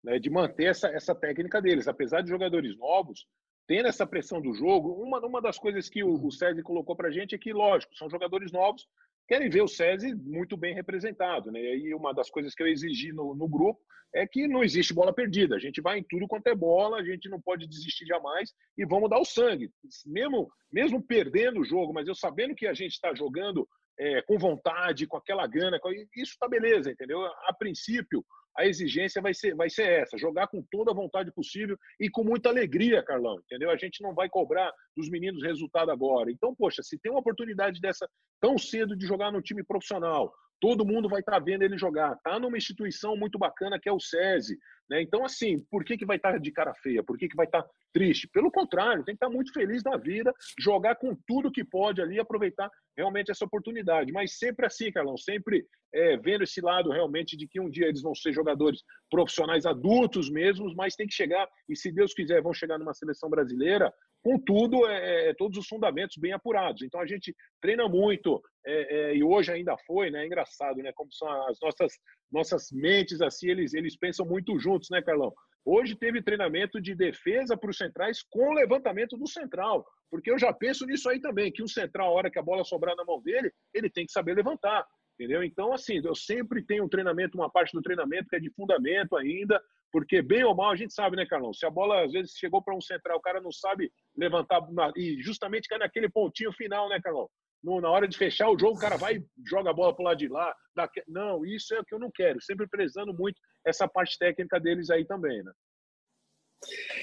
né, de manter essa, essa técnica deles. Apesar de jogadores novos, tendo essa pressão do jogo, uma, uma das coisas que o, o César colocou para a gente é que, lógico, são jogadores novos, querem ver o César muito bem representado. Né? E aí uma das coisas que eu exigi no, no, grupo é que não existe bola perdida. A gente vai em tudo quanto é bola, a gente não pode desistir jamais e vamos dar o sangue. Mesmo, mesmo perdendo o jogo, mas eu sabendo que a gente está jogando é, com vontade, com aquela gana, isso está beleza, entendeu? A princípio, a exigência vai ser, vai ser essa: jogar com toda a vontade possível e com muita alegria, Carlão, entendeu? A gente não vai cobrar dos meninos resultado agora. Então, poxa, se tem uma oportunidade dessa tão cedo de jogar no time profissional, todo mundo vai estar tá vendo ele jogar. Tá numa instituição muito bacana que é o SESI, né? Então, assim, por que, que vai estar tá de cara feia? Por que, que vai estar tá triste? Pelo contrário, tem que estar muito feliz da vida, jogar com tudo que pode ali, aproveitar realmente essa oportunidade. Mas sempre assim, Carlão, sempre é, vendo esse lado realmente de que um dia eles vão ser jogadores profissionais adultos mesmos, mas tem que chegar, e se Deus quiser, vão chegar numa seleção brasileira com tudo, é, é, todos os fundamentos bem apurados. Então a gente treina muito, é, é, e hoje ainda foi, né? É engraçado, né? Como são as nossas, nossas mentes assim, eles, eles pensam muito juntos, né, Carlão? Hoje teve treinamento de defesa para os centrais com levantamento do central, porque eu já penso nisso aí também, que o central, a hora que a bola sobrar na mão dele, ele tem que saber levantar, entendeu? Então, assim, eu sempre tenho um treinamento, uma parte do treinamento que é de fundamento ainda, porque bem ou mal a gente sabe, né, Carlão? Se a bola às vezes chegou para um central, o cara não sabe levantar, e justamente cai naquele pontinho final, né, Carlão? no, na hora de fechar o jogo, o cara vai e joga a bola para o lado de lá. Dá... Não, isso é o que eu não quero. Sempre prezando muito essa parte técnica deles aí também, né?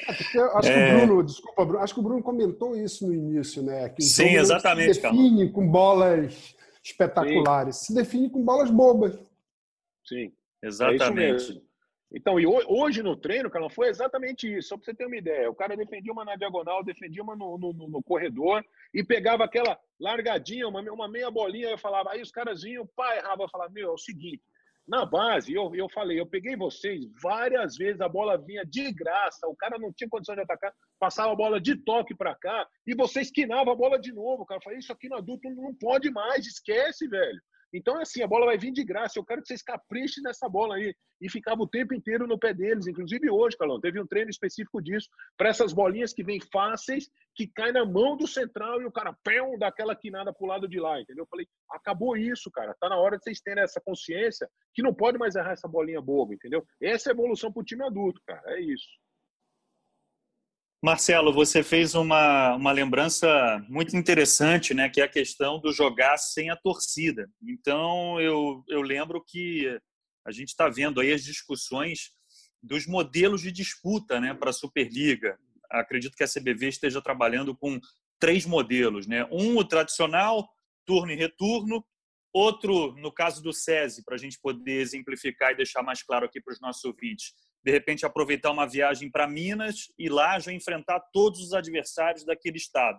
É, acho é... que o Bruno, desculpa, Bruno, acho que o Bruno comentou isso no início, né? Que Sim, exatamente. Define com bolas espetaculares, Sim. se define com bolas bobas. Sim, exatamente. É Então, e hoje no treino, cara, foi exatamente isso, só para você ter uma ideia. O cara defendia uma na diagonal, defendia uma no, no, no corredor e pegava aquela largadinha, uma, uma meia bolinha, eu falava, aí os caras vinham, pá, errava, eu falava, meu, é o seguinte, na base, eu, eu falei, eu peguei vocês várias vezes, a bola vinha de graça, o cara não tinha condição de atacar, passava a bola de toque para cá e você esquinava a bola de novo, cara. Eu falei, isso aqui no adulto não pode mais, esquece, velho. Então, é assim, a bola vai vir de graça. Eu quero que vocês caprichem nessa bola aí. E ficava o tempo inteiro no pé deles. Inclusive hoje, Carlão, teve um treino específico disso, para essas bolinhas que vêm fáceis, que caem na mão do central e o cara, pão, dá aquela quinada pro lado de lá, entendeu? Eu falei, acabou isso, cara. Tá na hora de vocês terem essa consciência que não pode mais errar essa bolinha boba, entendeu? Essa é a evolução pro time adulto, cara. É isso. Marcelo, você fez uma, uma lembrança muito interessante, né, que é a questão do jogar sem a torcida. Então, eu, eu lembro que a gente está vendo aí as discussões dos modelos de disputa né, para a Superliga. Acredito que a CBV esteja trabalhando com três modelos. Né? Um, o tradicional, turno e retorno. Outro, no caso do SESI, para a gente poder exemplificar e deixar mais claro aqui para os nossos ouvintes, de repente aproveitar uma viagem para Minas e lá já enfrentar todos os adversários daquele estado.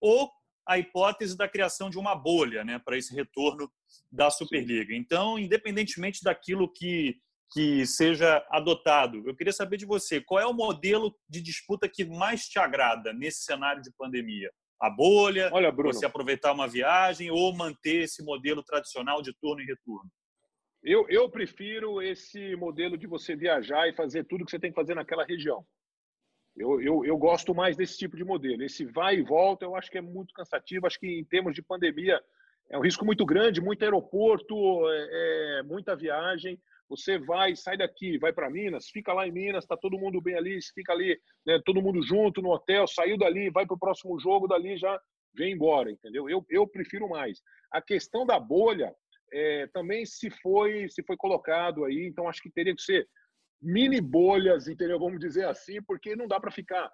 Ou a hipótese da criação de uma bolha né, para esse retorno da Superliga. Então, independentemente daquilo que, que seja adotado, eu queria saber de você, qual é o modelo de disputa que mais te agrada nesse cenário de pandemia? A bolha, Olha, Bruno, você aproveitar uma viagem ou manter esse modelo tradicional de turno e retorno? Eu, eu prefiro esse modelo de você viajar e fazer tudo que você tem que fazer naquela região. Eu, eu, eu gosto mais desse tipo de modelo. Esse vai e volta, eu acho que é muito cansativo. Acho que em termos de pandemia é um risco muito grande, muito aeroporto, é, é muita viagem. Você vai, sai daqui, vai para Minas, fica lá em Minas, está todo mundo bem ali, fica ali, né, todo mundo junto no hotel, saiu dali, vai para o próximo jogo, dali já vem embora, entendeu? Eu, eu prefiro mais. A questão da bolha, é, também se foi se foi colocado aí, então acho que teria que ser mini bolhas, entendeu? Vamos dizer assim, porque não dá para ficar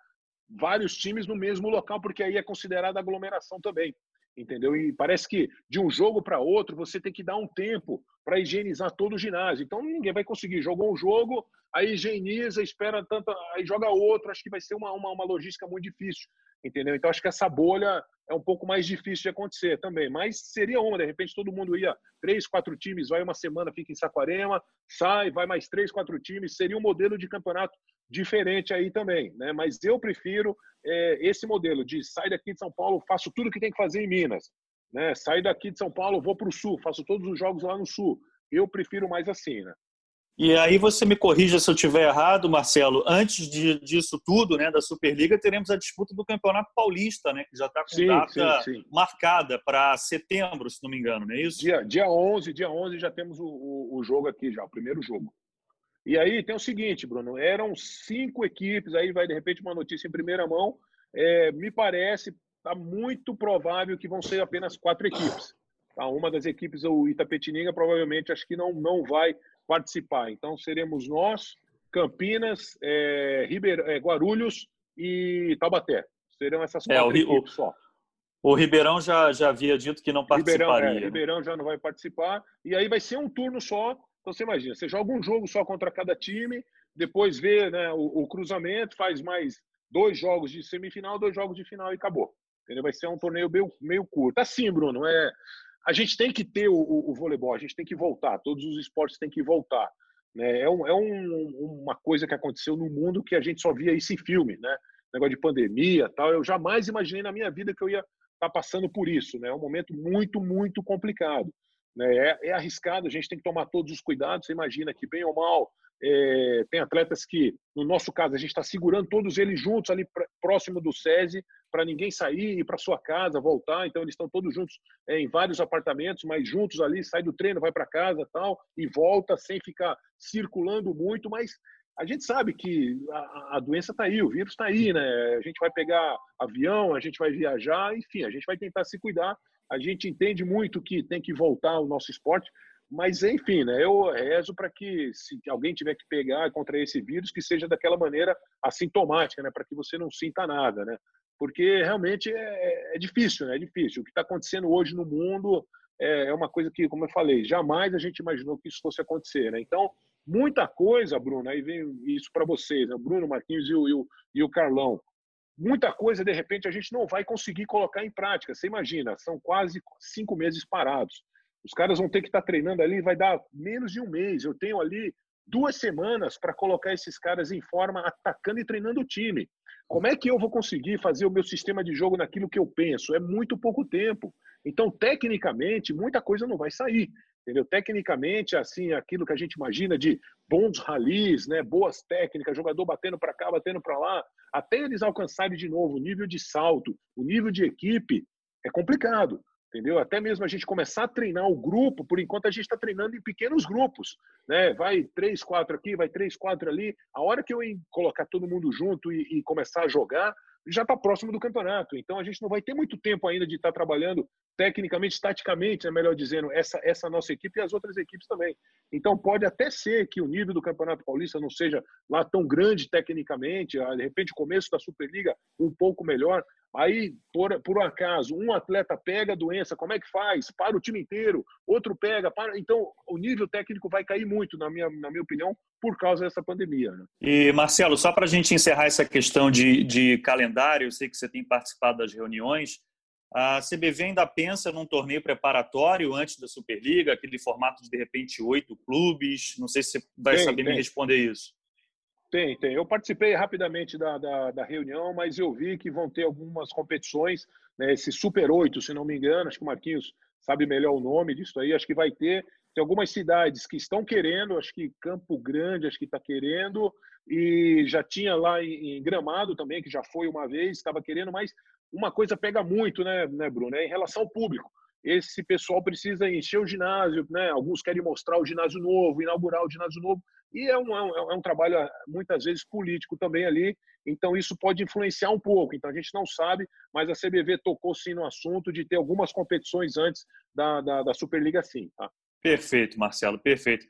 vários times no mesmo local, porque aí é considerada aglomeração também, entendeu? E parece que de um jogo para outro você tem que dar um tempo para higienizar todo o ginásio. Então ninguém vai conseguir. Jogou um jogo, aí higieniza, espera tanto, aí joga outro. Acho que vai ser uma, uma, uma logística muito difícil entendeu? Então acho que essa bolha é um pouco mais difícil de acontecer também, mas seria uma, de repente todo mundo ia, três, quatro times, vai uma semana, fica em Saquarema, sai, vai mais três, quatro times, seria um modelo de campeonato diferente aí também, né? Mas eu prefiro é, esse modelo de sai daqui de São Paulo, faço tudo que tem que fazer em Minas, né? Sai daqui de São Paulo, vou para o Sul, faço todos os jogos lá no Sul. Eu prefiro mais assim, né? E aí você me corrija se eu estiver errado, Marcelo. Antes de, disso tudo, né, da Superliga, teremos a disputa do Campeonato Paulista, né, que já está com sim, data sim, sim. marcada para setembro, se não me engano, não é isso? Dia, dia 11, dia 11 já temos o, o, o jogo aqui já, o primeiro jogo. E aí tem o seguinte, Bruno, eram cinco equipes, aí vai de repente uma notícia em primeira mão, é, me parece, está muito provável que vão ser apenas quatro equipes. Tá? Uma das equipes, o Itapetininga, provavelmente acho que não, não vai participar. Então, seremos nós, Campinas, é, Ribeir, é, Guarulhos e Taubaté. Serão essas é, quatro é, o, equipes só. O Ribeirão já, já havia dito que não participaria. Ribeirão, é, né? Ribeirão já não vai participar. E aí vai ser um turno só. Então, você imagina, você joga um jogo só contra cada time, depois vê né, o, o cruzamento, faz mais dois jogos de semifinal, dois jogos de final e acabou. Entendeu? Vai ser um torneio meio, meio curto. Assim, Bruno, é, a gente tem que ter o, o, o, voleibol, a gente tem que voltar, todos os esportes têm que voltar. Né? É, um, é um, uma coisa que aconteceu no mundo que a gente só via isso em filme, né? Negócio de pandemia tal. Eu jamais imaginei na minha vida que eu ia estar tá passando por isso. Né? É um momento muito, muito complicado. Né? É, é arriscado, a gente tem que tomar todos os cuidados. Você imagina que, bem ou mal, é, tem atletas que, no nosso caso, a gente está segurando todos eles juntos ali próximo do SESI para ninguém sair e para sua casa, voltar. Então eles estão todos juntos é, em vários apartamentos, mas juntos ali, sai do treino, vai para casa, tal, e volta sem ficar circulando muito. Mas a gente sabe que a, a doença está aí, o vírus está aí, né? A gente vai pegar avião, a gente vai viajar, enfim, a gente vai tentar se cuidar. A gente entende muito que tem que voltar o nosso esporte, mas, enfim, né, eu rezo para que, se alguém tiver que pegar contra esse vírus, que seja daquela maneira assintomática, né, para que você não sinta nada, né? Porque realmente é, é difícil, né? É difícil. O que está acontecendo hoje no mundo é, é uma coisa que, como eu falei, jamais a gente imaginou que isso fosse acontecer, né? Então, muita coisa, Bruno, aí vem isso para vocês, né? o Bruno Marquinhos e o, e, o, e o Carlão. Muita coisa, de repente, a gente não vai conseguir colocar em prática. Você imagina, são quase cinco meses parados. Os caras vão ter que estar tá treinando ali, vai dar menos de um mês. Eu tenho ali duas semanas para colocar esses caras em forma, atacando e treinando o time. Como é que eu vou conseguir fazer o meu sistema de jogo naquilo que eu penso? É muito pouco tempo. Então, tecnicamente, muita coisa não vai sair. Entendeu? Tecnicamente, assim, aquilo que a gente imagina de bons ralis, né, boas técnicas, jogador batendo para cá, batendo para lá, até eles alcançarem de novo o nível de salto, o nível de equipe, é complicado entendeu? Até mesmo a gente começar a treinar o grupo, por enquanto a gente está treinando em pequenos grupos, né? Vai três, quatro aqui, vai três, quatro ali. A hora que eu colocar todo mundo junto e, e começar a jogar, já está próximo do campeonato. Então a gente não vai ter muito tempo ainda de estar tá trabalhando tecnicamente, taticamente, né, melhor dizendo, essa, essa nossa equipe e as outras equipes também. Então pode até ser que o nível do Campeonato Paulista não seja lá tão grande tecnicamente, ah, de repente o começo da Superliga um pouco melhor, Aí, por, por um acaso, um atleta pega a doença, como é que faz? Para o time inteiro, outro pega, para. Então, o nível técnico vai cair muito, na minha, na minha opinião, por causa dessa pandemia. Né? E, Marcelo, só para a gente encerrar essa questão de, de calendário, eu sei que você tem participado das reuniões. A CBV ainda pensa num torneio preparatório antes da Superliga, aquele formato de, de repente, oito clubes. Não sei se você vai tem, saber tem. me responder isso. Tem, tem. Eu participei rapidamente da, da, da, reunião, mas eu vi que vão ter algumas competições, né, esse Super 8, se não me engano, acho que o Marquinhos sabe melhor o nome disso aí, acho que vai ter. Tem algumas cidades que estão querendo, acho que Campo Grande, acho que está querendo, e já tinha lá em, em, Gramado também, que já foi uma vez, estava querendo, mas uma coisa pega muito, né, né Bruno? É em relação ao público esse pessoal precisa encher o ginásio, né? Alguns querem mostrar o ginásio novo, inaugurar o ginásio novo, e é um, é um, é trabalho muitas vezes político também ali. Então isso pode influenciar um pouco. Então a gente não sabe, mas a CBV tocou sim no assunto de ter algumas competições antes da, da, da Superliga, sim. Tá? Perfeito, Marcelo, perfeito.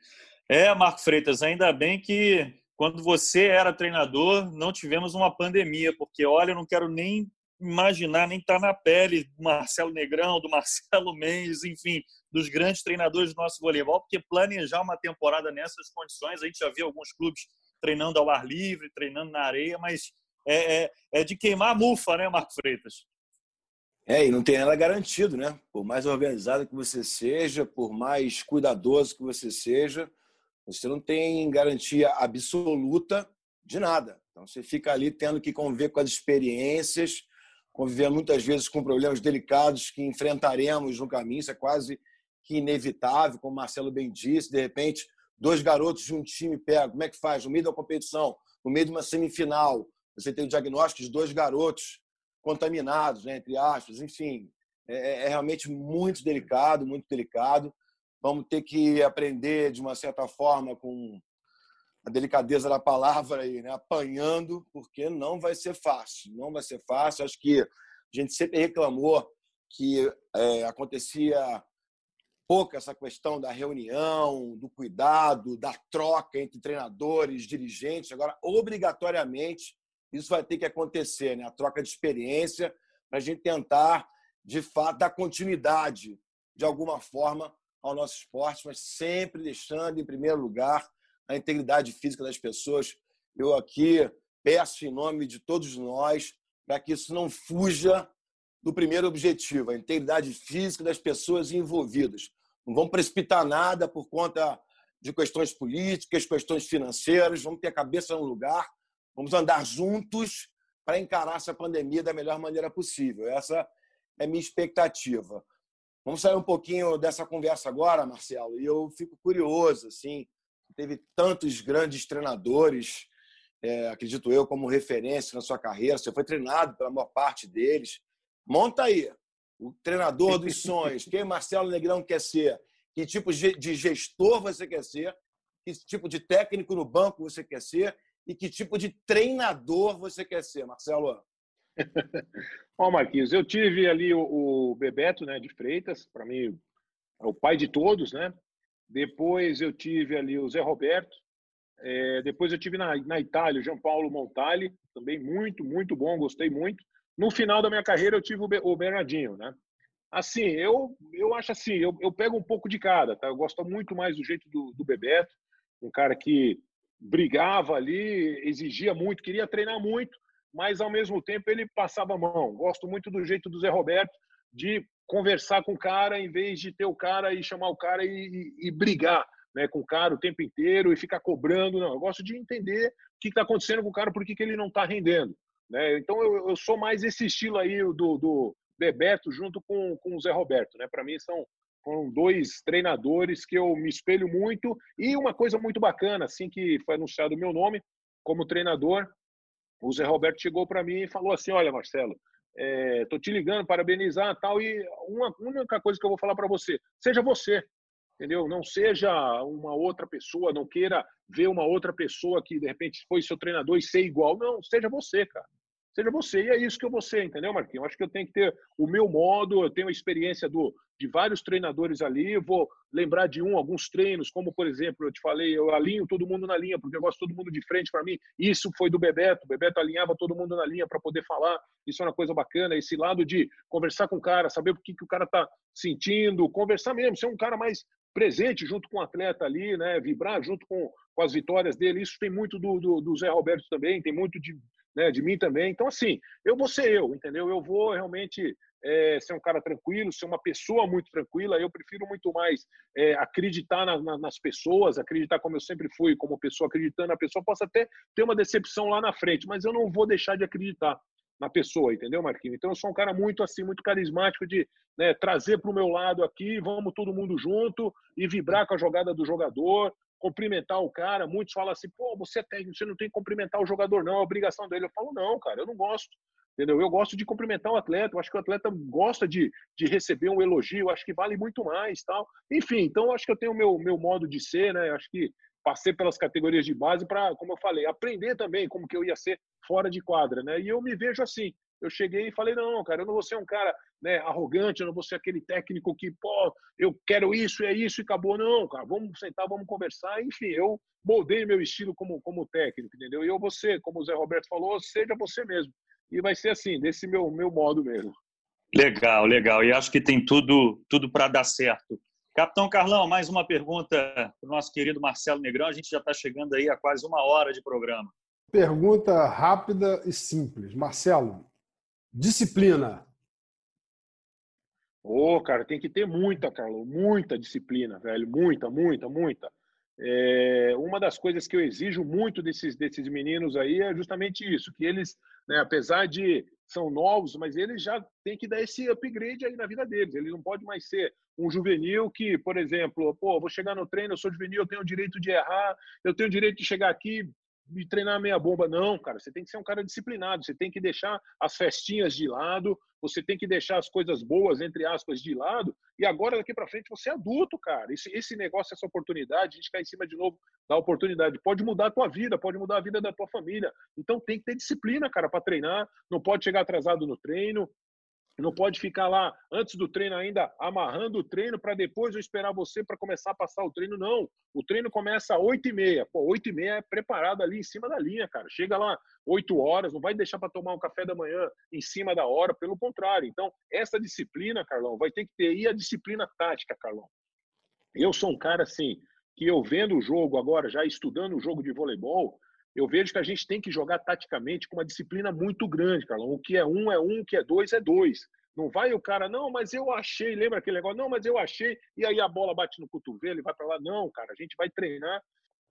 É, Marco Freitas, ainda bem que quando você era treinador não tivemos uma pandemia, porque olha, eu não quero nem imaginar, nem estar tá na pele do Marcelo Negrão, do Marcelo Mendes, enfim, dos grandes treinadores do nosso voleibol, porque planejar uma temporada nessas condições, a gente já viu alguns clubes treinando ao ar livre, treinando na areia, mas é, é, é de queimar a mufa, né, Marco Freitas? É, e não tem nada garantido, né? Por mais organizado que você seja, por mais cuidadoso que você seja, você não tem garantia absoluta de nada. Então você fica ali tendo que conviver com as experiências, conviver muitas vezes com problemas delicados que enfrentaremos no caminho, isso é quase que inevitável, como o Marcelo bem disse, de repente, dois garotos de um time pegam, como é que faz? No meio da competição, no meio de uma semifinal, você tem o diagnóstico de dois garotos contaminados, né, entre aspas, enfim, é, é, é realmente muito delicado, muito delicado. Vamos ter que aprender, de uma certa forma, com a delicadeza da palavra aí, né? apanhando, porque não vai ser fácil. Não vai ser fácil. Acho que a gente sempre reclamou que é, acontecia pouco essa questão da reunião, do cuidado, da troca entre treinadores, dirigentes. Agora, obrigatoriamente, isso vai ter que acontecer, né? a troca de experiência, para a gente tentar, de fato, dar continuidade, de alguma forma, ao nosso esporte, mas sempre deixando, em primeiro lugar, a integridade física das pessoas. Eu aqui peço em nome de todos nós para que isso não fuja do primeiro objetivo, a integridade física das pessoas envolvidas. Não vamos precipitar nada por conta de questões políticas, questões financeiras, vamos ter a cabeça no lugar, vamos andar juntos para encarar essa pandemia da melhor maneira possível. Essa é a minha expectativa. Vamos sair um pouquinho dessa conversa agora, Marcelo, e eu fico curioso, assim, teve tantos grandes treinadores, é, acredito eu, como referência na sua carreira. Você foi treinado pela maior parte deles. Monta aí o treinador dos sonhos. Quem Marcelo Negrão quer ser? Que tipo de gestor você quer ser? Que tipo de técnico no banco você quer ser? E que tipo de treinador você quer ser, Marcelo? Bom, Marquinhos, eu tive ali o, o Bebeto né, de Freitas, para mim, é o pai de todos, né? Depois eu tive ali o Zé Roberto. É, depois eu tive na, na Itália o João Paulo Montali, também muito, muito bom, gostei muito. No final da minha carreira eu tive o, o Bernardinho, né? Assim, eu, eu acho assim, eu, eu pego um pouco de cada, tá? Eu gosto muito mais do jeito do, do Bebeto. um cara que brigava ali, exigia muito, queria treinar muito, mas ao mesmo tempo ele passava a mão. Gosto muito do jeito do Zé Roberto de conversar com o cara em vez de ter o cara e chamar o cara e, e, e brigar né, com o cara o tempo inteiro e ficar cobrando. Não, eu gosto de entender o que está acontecendo com o cara, por que, que ele não está rendendo. Né? Então eu, eu, sou mais esse estilo aí do, do Bebeto junto com, com o Zé Roberto. Né? Para mim são foram dois treinadores que eu me espelho muito. E uma coisa muito bacana, assim que foi anunciado o meu nome como treinador, o Zé Roberto chegou para mim e falou assim: Olha, Marcelo, é, tô te ligando, parabenizar tal. E uma única coisa que eu vou falar para você: seja você, entendeu? Não seja uma outra pessoa, não queira ver uma outra pessoa que de repente foi seu treinador e ser igual. Não, seja você, cara seja você. E é isso que eu vou ser, entendeu, Marquinhos? Eu acho que eu tenho que ter o meu modo, eu tenho a experiência do, de vários treinadores ali, vou lembrar de um, alguns treinos, como, por exemplo, eu te falei, eu alinho todo mundo na linha, porque eu gosto todo mundo de frente para mim. Isso foi do Bebeto, o Bebeto alinhava todo mundo na linha para poder falar, isso é uma coisa bacana, esse lado de conversar com o cara, saber o que, que o cara está sentindo, conversar mesmo, ser um cara mais presente junto com o atleta ali, né? Vibrar junto com, com as vitórias dele. Isso tem muito do, do, do Zé Roberto também, tem muito de, né, de mim também. Então, assim, eu vou ser eu, entendeu? Eu vou realmente é, ser um cara tranquilo, ser uma pessoa muito tranquila. Eu prefiro muito mais é, acreditar na, na, nas pessoas, acreditar como eu sempre fui, como pessoa, acreditando na pessoa. Posso até ter uma decepção lá na frente, mas eu não vou deixar de acreditar na pessoa, entendeu, Marquinhos? Então eu sou um cara muito assim, muito carismático de né, trazer para o meu lado aqui, vamos todo mundo junto e vibrar com a jogada do jogador, cumprimentar o cara. Muitos falam assim, pô, você é técnico, você não tem que cumprimentar o jogador, não, é obrigação dele. Eu falo, não, cara, eu não gosto. Entendeu? Eu gosto de cumprimentar o atleta, eu acho que o atleta gosta de, de receber um elogio, acho que vale muito mais tal. Enfim, então acho que eu tenho o meu, meu modo de ser, né? Acho que passei pelas categorias de base para, como eu falei, aprender também como que eu ia ser fora de quadra, né? E eu me vejo assim eu cheguei e falei, não, cara, eu não vou ser um cara né, arrogante, eu não vou ser aquele técnico que, pô, eu quero isso, é isso e acabou. Não, cara, vamos sentar, vamos conversar. Enfim, eu moldei meu estilo como, como técnico, entendeu? E eu você, como o Zé Roberto falou, seja você mesmo. E vai ser assim, desse meu, meu modo mesmo. Legal, legal. E acho que tem tudo, tudo para dar certo. Capitão Carlão, mais uma pergunta para o nosso querido Marcelo Negrão. A gente já está chegando aí a quase uma hora de programa. Pergunta rápida e simples. Marcelo, Disciplina. Ô, oh, cara, tem que ter muita, Carlos, muita disciplina, velho, muita, muita, muita. É, uma das coisas que eu exijo muito desses, desses meninos aí é justamente isso, que eles, né, apesar de são novos, mas eles já têm que dar esse upgrade aí na vida deles. Ele não pode mais ser um juvenil que, por exemplo, pô, vou chegar no treino, eu sou juvenil, eu tenho o direito de errar, eu tenho o direito de chegar aqui, de treinar meia bomba. Não, cara, você tem que ser um cara disciplinado, você tem que deixar as festinhas de lado, você tem que deixar as coisas boas, entre aspas, de lado, e agora daqui para frente você é adulto, cara. Esse, esse negócio, essa oportunidade, a gente cai em cima de novo da oportunidade, pode mudar a tua vida, pode mudar a vida da tua família. Então tem que ter disciplina, cara, para treinar, não pode chegar atrasado no treino, não pode ficar lá antes do treino ainda amarrando o treino para depois eu esperar você para começar a passar o treino. Não. O treino começa às 8h30. Pô, 8h30 é preparado ali em cima da linha, cara. Chega lá 8 horas, não vai deixar para tomar um café da manhã em cima da hora, pelo contrário. Então, essa disciplina, Carlão, vai ter que ter. E a disciplina tática, Carlão. Eu sou um cara assim, que eu vendo o jogo agora, já estudando o jogo de voleibol, eu vejo que a gente tem que jogar taticamente com uma disciplina muito grande, Carlão. O que é um é um, o que é dois é dois. Não vai o cara, não, mas eu achei, lembra aquele negócio? Não, mas eu achei, e aí a bola bate no cotovelo e vai para lá. Não, cara, a gente vai treinar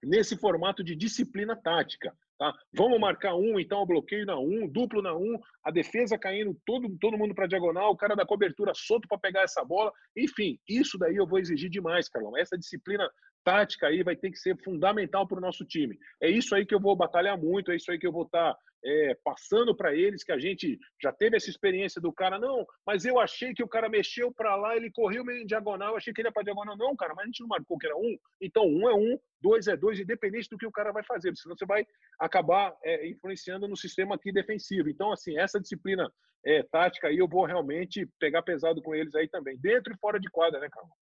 nesse formato de disciplina tática. Tá? Vamos marcar um, então o bloqueio na um, duplo na um, a defesa caindo, todo, todo mundo para diagonal, o cara da cobertura solto para pegar essa bola. Enfim, isso daí eu vou exigir demais, Carlão. Essa disciplina tática aí vai ter que ser fundamental para o nosso time. É isso aí que eu vou batalhar muito, é isso aí que eu vou estar tá, é, passando para eles, que a gente já teve essa experiência do cara, não, mas eu achei que o cara mexeu para lá, ele correu meio em diagonal, eu achei que ele ia para diagonal. Não, cara, mas a gente não marcou que era um. Então, um é um, dois é dois, independente do que o cara vai fazer, senão você vai acabar é, influenciando no sistema aqui defensivo. Então, assim, essa disciplina é, tática aí eu vou realmente pegar pesado com eles aí também, dentro e fora de quadra, né, Carlos?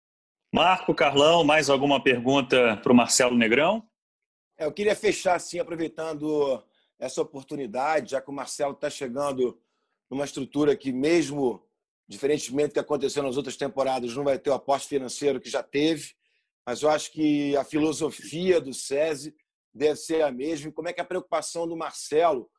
Marco, Carlão, mais alguma pergunta para o Marcelo Negrão? É, eu queria fechar, assim, aproveitando essa oportunidade, já que o Marcelo está chegando numa estrutura que, mesmo diferentemente do que aconteceu nas outras temporadas, não vai ter o aposto financeiro que já teve. mas eu acho que a filosofia do SESI deve ser a mesma. E como é que é a preocupação do Marcelo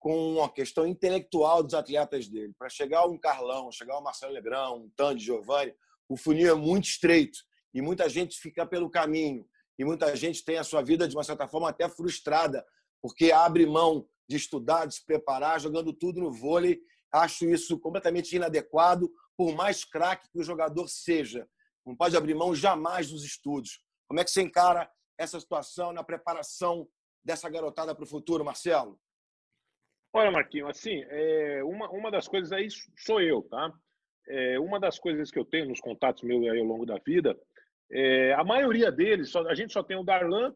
com a questão intelectual dos atletas dele? Para chegar um Carlão, chegar um Marcelo Negrão, um Tandy, Giovanni, o funil é muito estreito e muita gente fica pelo caminho e muita gente tem a sua vida, de uma certa forma, até frustrada, porque abre mão de estudar, de se preparar, jogando tudo no vôlei. Acho isso completamente inadequado, por mais craque que o jogador seja. Não pode abrir mão jamais dos estudos. Como é que você encara essa situação na preparação dessa garotada para o futuro, Marcelo? Olha, Marquinhos, assim, é, uma, uma das coisas aí sou eu, tá? É, uma das coisas que eu tenho nos contatos meus ao longo da vida é, a maioria deles, só, a gente só tem o Darlan,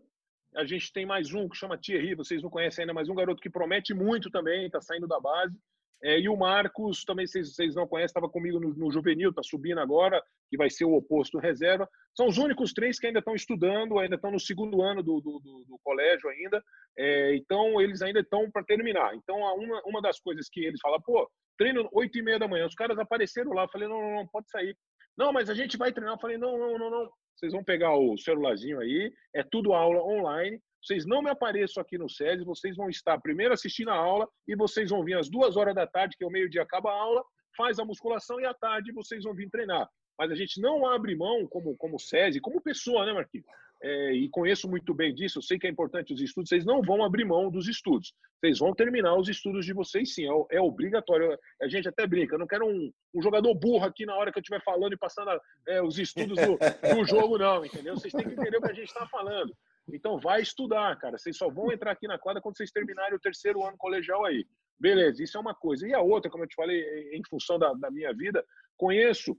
a gente tem mais um que chama Thierry, vocês não conhecem ainda, mas um garoto que promete muito também, está saindo da base. É, e o Marcos, também vocês, vocês não conhecem, estava comigo no, no, Juvenil, está subindo agora, que vai ser o oposto reserva. São os únicos três que ainda estão estudando, ainda estão no segundo ano do, do, do, do colégio ainda. É, então, eles ainda estão para terminar. Então, uma, uma das coisas que eles falam, pô, treino oito e meia da manhã, os caras apareceram lá, falei, não, não, não, pode sair. Não, mas a gente vai treinar. Eu falei, não, não, não, não. Vocês vão pegar o celularzinho aí, é tudo aula online. Vocês não me apareçam aqui no SESI, vocês vão estar primeiro assistindo a aula e vocês vão vir às duas horas da tarde, que é o meio-dia acaba a aula, faz a musculação e à tarde vocês vão vir treinar. Mas a gente não abre mão como, como SESI, como pessoa, né, Marquinhos? é, e conheço muito bem disso, eu sei que é importante os estudos, vocês não vão abrir mão dos estudos. Vocês vão terminar os estudos de vocês sim, é, é obrigatório. A gente até brinca, eu não quero um, um jogador burro aqui na hora que eu estiver falando e passando é, os estudos do, do, jogo, não, entendeu? Vocês têm que entender o que a gente está falando. Então vai estudar, cara. Vocês só vão entrar aqui na quadra quando vocês terminarem o terceiro ano colegial aí. Beleza, isso é uma coisa. E a outra, como eu te falei, em função da, da minha vida, conheço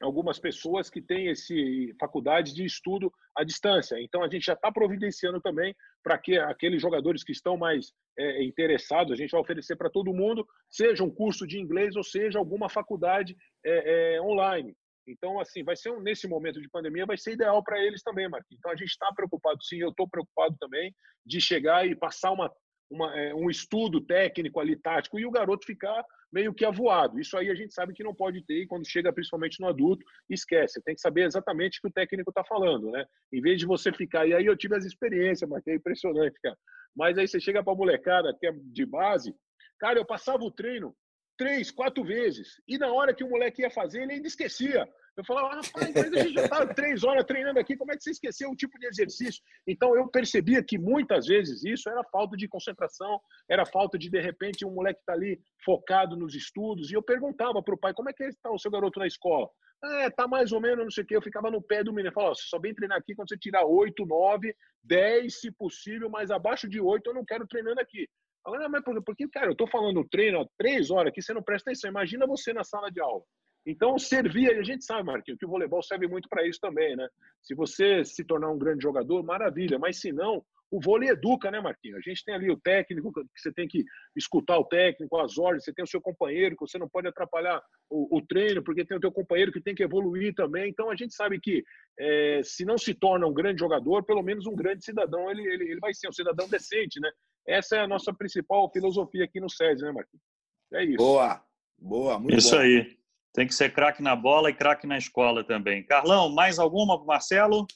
algumas pessoas que têm esse faculdade de estudo à distância. Então a gente já está providenciando também para que aqueles jogadores que estão mais é, interessados, a gente vai oferecer para todo mundo, seja um curso de inglês ou seja alguma faculdade é, é, online. Então, assim, vai ser um, nesse momento de pandemia, vai ser ideal para eles também, Marquinhos. Então, a gente está preocupado, sim, eu estou preocupado também de chegar e passar uma, uma, é, um estudo técnico ali, tático, e o garoto ficar meio que avoado. Isso aí a gente sabe que não pode ter, e quando chega principalmente no adulto, esquece. Tem que saber exatamente o que o técnico está falando, né? Em vez de você ficar. E aí eu tive as experiências, mas é impressionante, cara. Mas aí você chega para a molecada que é de base, cara, eu passava o treino três, quatro vezes, e na hora que o moleque ia fazer, ele ainda esquecia. Eu falava, ah, rapaz, mas a gente já está três horas treinando aqui, como é que você esqueceu o tipo de exercício? Então eu percebia que muitas vezes isso era falta de concentração, era falta de, de repente, um moleque estar tá ali focado nos estudos. E eu perguntava para o pai, como é que está o seu garoto na escola? É, tá mais ou menos, não sei o quê. Eu ficava no pé do menino. Eu falava, você só vem treinar aqui quando você tirar 8, 9, 10, se possível, mas abaixo de 8 eu não quero treinando aqui. Agora, mas por, por que, cara, eu estou falando treino há três horas aqui, você não presta atenção. Imagina você na sala de aula. Então, servia, e a gente sabe, Marquinhos, que o voleibol serve muito para isso também, né? Se você se tornar um grande jogador, maravilha, mas se não, o vôlei educa, né, Marquinhos? A gente tem ali o técnico, que você tem que escutar o técnico, as ordens, você tem o seu companheiro, que você não pode atrapalhar o, o treino, porque tem o teu companheiro que tem que evoluir também. Então, a gente sabe que é, se não se torna um grande jogador, pelo menos um grande cidadão, ele, ele, ele vai ser um cidadão decente, né? Essa é a nossa principal filosofia aqui no SESI, né, Marquinhos? É isso. Boa, boa, muito isso bom. aí. Tem que ser craque na bola e craque na escola também. Carlão, mais alguma, Marcelo?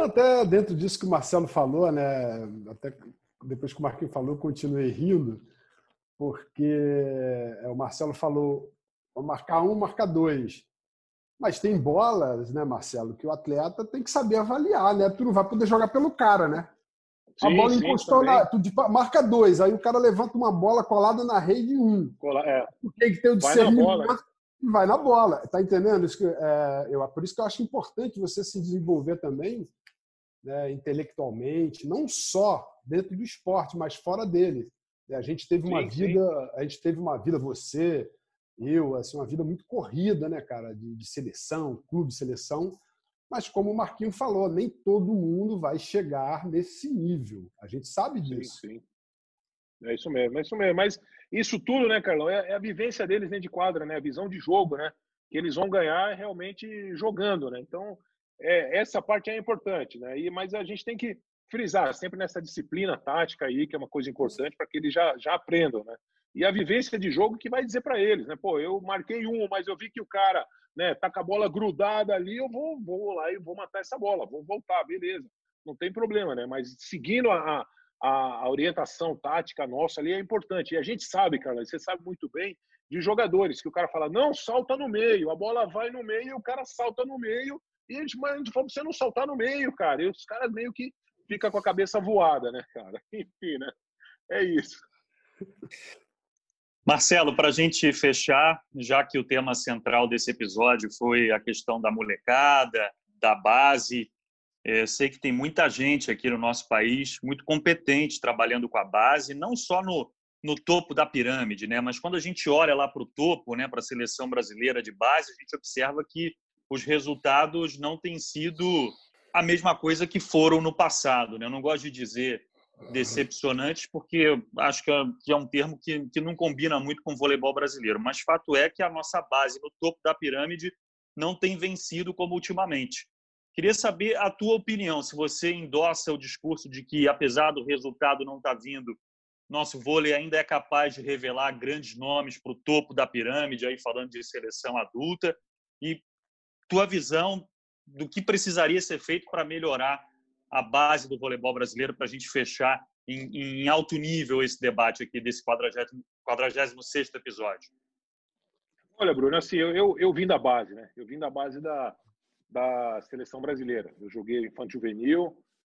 Até dentro disso que o Marcelo falou, né? Até depois que o Marquinhos falou, eu continuei rindo, porque é, o Marcelo falou marcar um, marcar dois. Mas tem bolas, né, Marcelo, que o atleta tem que saber avaliar, né? Tu não vai poder jogar pelo cara, né? Sim, a bola sim, encostou também. na. Tu marca dois, aí o cara levanta uma bola colada na rede um. Cola, é. Tem que ter o discernimento vai na bola. Tá entendendo? Isso que, é, eu, por isso que eu acho importante você se desenvolver também né, intelectualmente, não só dentro do esporte, mas fora dele. A gente teve uma sim, vida, a gente teve uma vida, você, eu, assim, uma vida muito corrida, né, cara, de, de seleção, clube, seleção. Mas como o Marquinho falou, nem todo mundo vai chegar nesse nível. A gente sabe disso. Sim, sim. É isso mesmo, é isso mesmo. Mas isso tudo, né, Carlão, é, é, a vivência deles dentro de quadra, né? A visão de jogo, né? Que eles vão ganhar realmente jogando, né? Então, é, essa parte é importante, né? E, mas a gente tem que frisar sempre nessa disciplina tática aí, que é uma coisa importante para que eles já, já aprendam, né? E a vivência de jogo que vai dizer para eles, né? Pô, eu marquei um, mas eu vi que o cara, né, tá com a bola grudada ali, eu vou, vou lá e vou matar essa bola, vou voltar, beleza. Não tem problema, né? Mas seguindo a, a, a orientação tática nossa ali é importante. E a gente sabe, cara, você sabe muito bem de jogadores que o cara fala, não, salta no meio, a bola vai no meio e o cara salta no meio. E a gente, mas a gente falou pra você não saltar no meio, cara. E os caras meio que fica com a cabeça voada, né, cara? Enfim, né? É isso. Marcelo, para a gente fechar, já que o tema central desse episódio foi a questão da molecada, da base, é, sei que tem muita gente aqui no nosso país muito competente trabalhando com a base, não só no, no topo da pirâmide, né? mas quando a gente olha lá para o topo, né, para a seleção brasileira de base, a gente observa que os resultados não têm sido a mesma coisa que foram no passado. Né? Eu não gosto de dizer decepcionantes, porque acho que é, que é um termo que, que não combina muito com o voleibol brasileiro. Mas fato é que a nossa base no topo da pirâmide não tem vencido como ultimamente. Queria saber a tua opinião, se você endossa o discurso de que, apesar do resultado não estar tá vindo, nosso vôlei ainda é capaz de revelar grandes nomes para o topo da pirâmide, aí falando de seleção adulta, e tua visão do que precisaria ser feito para melhorar a base do voleibol brasileiro para a gente fechar em, em, alto nível esse debate aqui desse 46 episódio? Olha, Bruno, assim, eu, eu, eu, vim da base, né? Eu vim da base da, da seleção brasileira. Eu joguei infantil juvenil,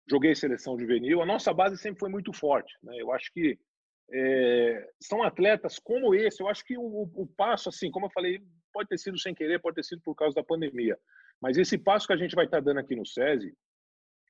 joguei seleção juvenil. A nossa base sempre foi muito forte, né? Eu acho que é, são atletas como esse. Eu acho que o, o passo, assim, como eu falei, pode ter sido sem querer, pode ter sido por causa da pandemia. Mas esse passo que a gente vai estar dando aqui no SESI,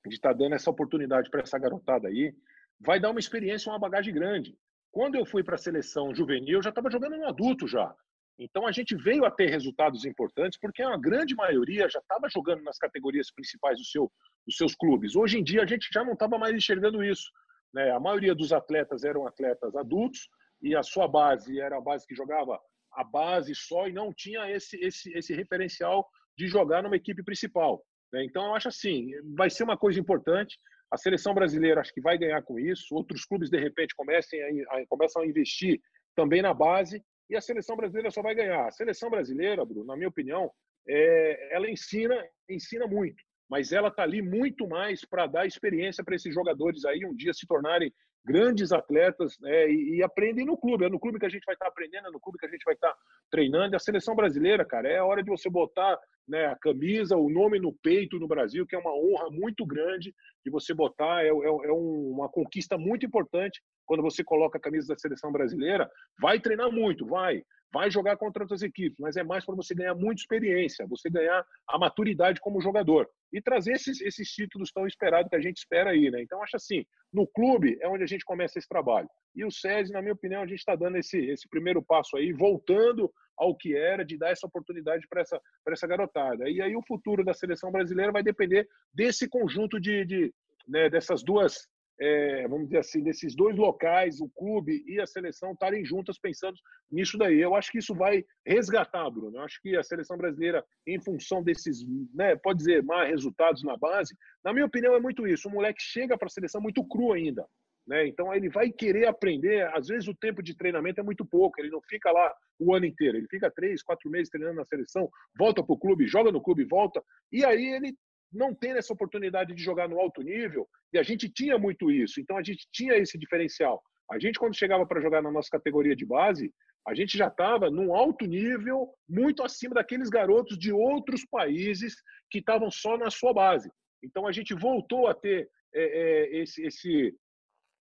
de estar dando essa oportunidade para essa garotada aí, vai dar uma experiência, uma bagagem grande. Quando eu fui para a seleção juvenil, eu já estava jogando no adulto já. Então a gente veio a ter resultados importantes porque a grande maioria já estava jogando nas categorias principais do seu, dos seus clubes. Hoje em dia a gente já não estava mais enxergando isso. Né? A maioria dos atletas eram atletas adultos e a sua base era a base que jogava a base só e não tinha esse, esse, esse referencial de jogar numa equipe principal. Né? Então, eu acho assim, vai ser uma coisa importante. A seleção brasileira acho que vai ganhar com isso. Outros clubes, de repente, comecem a, começam a investir também na base. E a seleção brasileira só vai ganhar. A seleção brasileira, Bruno, na minha opinião, é, ela ensina, ensina muito. Mas ela está ali muito mais para dar experiência para esses jogadores aí um dia se tornarem grandes atletas né, e, e, aprendem no clube. É no clube que a gente vai estar tá aprendendo, é no clube que a gente vai estar tá treinando. E a seleção brasileira, cara, é a hora de você botar né, a camisa, o nome no peito no Brasil, que é uma honra muito grande de você botar. É, é, é uma conquista muito importante quando você coloca a camisa da seleção brasileira. Vai treinar muito, vai vai jogar contra outras equipes, mas é mais para você ganhar muita experiência, você ganhar a maturidade como jogador e trazer esses, esses títulos tão esperados que a gente espera aí, né? Então, acho assim, no clube é onde a gente começa esse trabalho. E o SESI, na minha opinião, a gente está dando esse, esse primeiro passo aí, voltando ao que era, de dar essa oportunidade para essa, essa garotada. E aí o futuro da seleção brasileira vai depender desse conjunto de, de né, dessas duas é, vamos dizer assim, desses dois locais, o clube e a seleção, estarem juntas pensando nisso daí. Eu acho que isso vai resgatar, Bruno. Eu acho que a seleção brasileira, em função desses, né, pode dizer, má resultados na base, na minha opinião, é muito isso. O moleque chega para a seleção muito cru ainda. Né? Então ele vai querer aprender. Às vezes o tempo de treinamento é muito pouco, ele não fica lá o ano inteiro, ele fica três, quatro meses treinando na seleção, volta para o clube, joga no clube, volta, e aí ele não tem essa oportunidade de jogar no alto nível, e a gente tinha muito isso, então a gente tinha esse diferencial. A gente, quando chegava para jogar na nossa categoria de base, a gente já estava num alto nível, muito acima daqueles garotos de outros países que estavam só na sua base. Então a gente voltou a ter é, é, esse, esse,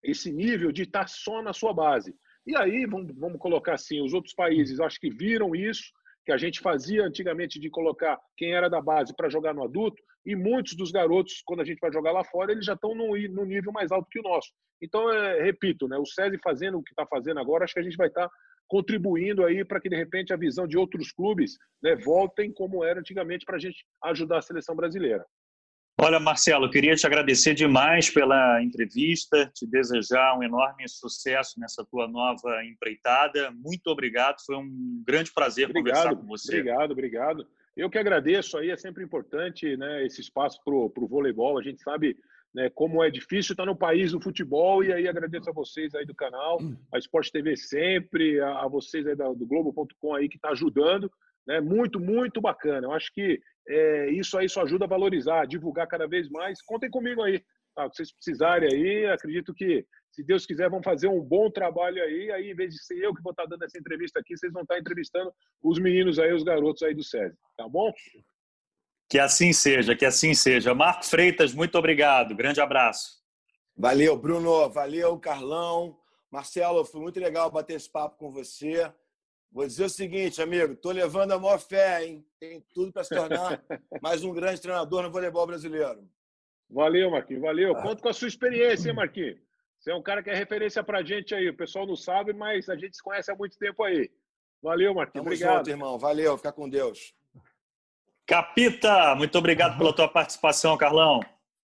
esse nível de estar tá só na sua base. E aí, vamos, vamos colocar assim, os outros países acho que viram isso, que a gente fazia antigamente de colocar quem era da base para jogar no adulto, e muitos dos garotos, quando a gente vai jogar lá fora, eles já estão no nível mais alto que o nosso. Então, é, repito, né, o SESI fazendo o que está fazendo agora, acho que a gente vai estar tá contribuindo aí para que, de repente, a visão de outros clubes né, voltem como era antigamente para a gente ajudar a seleção brasileira. Olha, Marcelo, queria te agradecer demais pela entrevista, te desejar um enorme sucesso nessa tua nova empreitada. Muito obrigado, foi um grande prazer obrigado, conversar com você. Obrigado, obrigado. Eu que agradeço aí, é sempre importante né, esse espaço para o voleibol. A gente sabe né, como é difícil estar no país do futebol, e aí agradeço a vocês aí do canal, a Sport TV sempre, a, a vocês aí do, do Globo.com aí que está ajudando, né, muito, muito bacana. Eu acho que é, isso aí só ajuda a valorizar, a divulgar cada vez mais. Contem comigo aí, tá? Se vocês precisarem aí, acredito que, se Deus quiser, vão fazer um bom trabalho aí. Aí, em vez de ser eu que vou estar dando essa entrevista aqui, vocês vão estar entrevistando os meninos aí, os garotos aí do SESI, tá bom? Que assim seja, que assim seja. Marco Freitas, muito obrigado. Grande abraço. Valeu, Bruno. Valeu, Carlão. Marcelo, foi muito legal bater esse papo com você. Vou dizer o seguinte, amigo, estou levando a maior fé, hein? Tem tudo para se tornar mais um grande treinador no voleibol brasileiro. Valeu, Marquinhos, valeu. Conto com a sua experiência, hein, Marquinhos? Você é um cara que é referência para a gente aí. O pessoal não sabe, mas a gente se conhece há muito tempo aí. Valeu, Marquinhos. Tamo Obrigado. junto, irmão. Valeu, fica com Deus. Capita, muito obrigado pela tua participação, Carlão.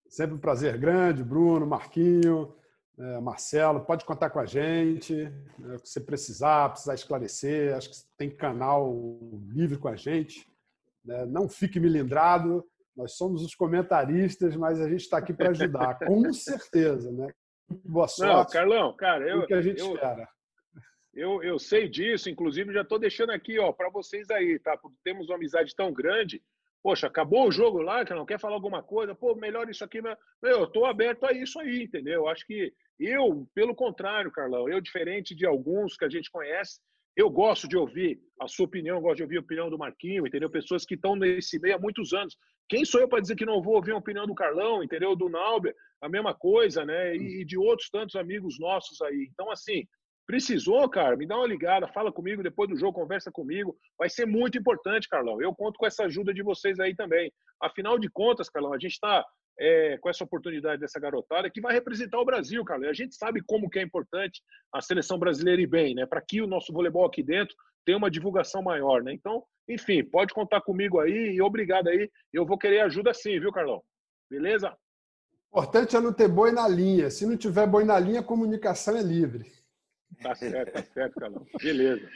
Sempre um prazer grande, Bruno, Marquinho, é, Marcelo, pode contar com a gente, é, que você precisar, precisar esclarecer, acho que tem canal livre com a gente. Né? Não fique milindrado, nós somos os comentaristas, mas a gente está aqui para ajudar, com certeza. Né? Boa sorte. Não, Carlão, cara, eu, o que a gente eu, espera. Eu, eu sei disso, inclusive já estou deixando aqui ó para vocês aí, tá? Porque temos uma amizade tão grande. Poxa, acabou o jogo lá, que não quer falar alguma coisa, pô, melhor isso aqui. Meu, eu estou aberto a isso aí, entendeu? Acho que eu, pelo contrário, Carlão, eu, diferente de alguns que a gente conhece, eu gosto de ouvir a sua opinião, gosto de ouvir a opinião do Marquinho, entendeu? Pessoas que estão nesse meio há muitos anos. Quem sou eu para dizer que não vou ouvir a opinião do Carlão, entendeu? Do Nauber, a mesma coisa, né? E, e de outros tantos amigos nossos aí. Então, assim, Precisou, cara, me dá uma ligada, fala comigo depois do jogo, conversa comigo. Vai ser muito importante, Carlão. Eu conto com essa ajuda de vocês aí também. Afinal de contas, Carlão, a gente está é, com essa oportunidade dessa garotada que vai representar o Brasil, Carlão. A gente sabe como que é importante a seleção brasileira ir bem, né? Para que o nosso voleibol aqui dentro tenha uma divulgação maior, né? Então, enfim, pode contar comigo aí e obrigado aí. Eu vou querer ajuda sim, viu, Carlão? Beleza? Importante é não ter boi na linha. Se não tiver boi na linha, a comunicação é livre. Tá certo, tá certo, Carlão. Beleza.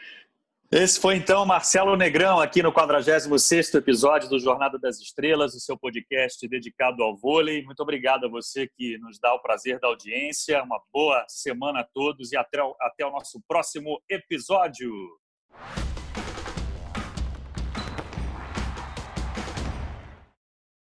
Esse foi então Marcelo Negrão aqui no 46º episódio do Jornada das Estrelas, o seu podcast dedicado ao vôlei. Muito obrigado a você que nos dá o prazer da audiência. Uma boa semana a todos e até o, até o nosso próximo episódio.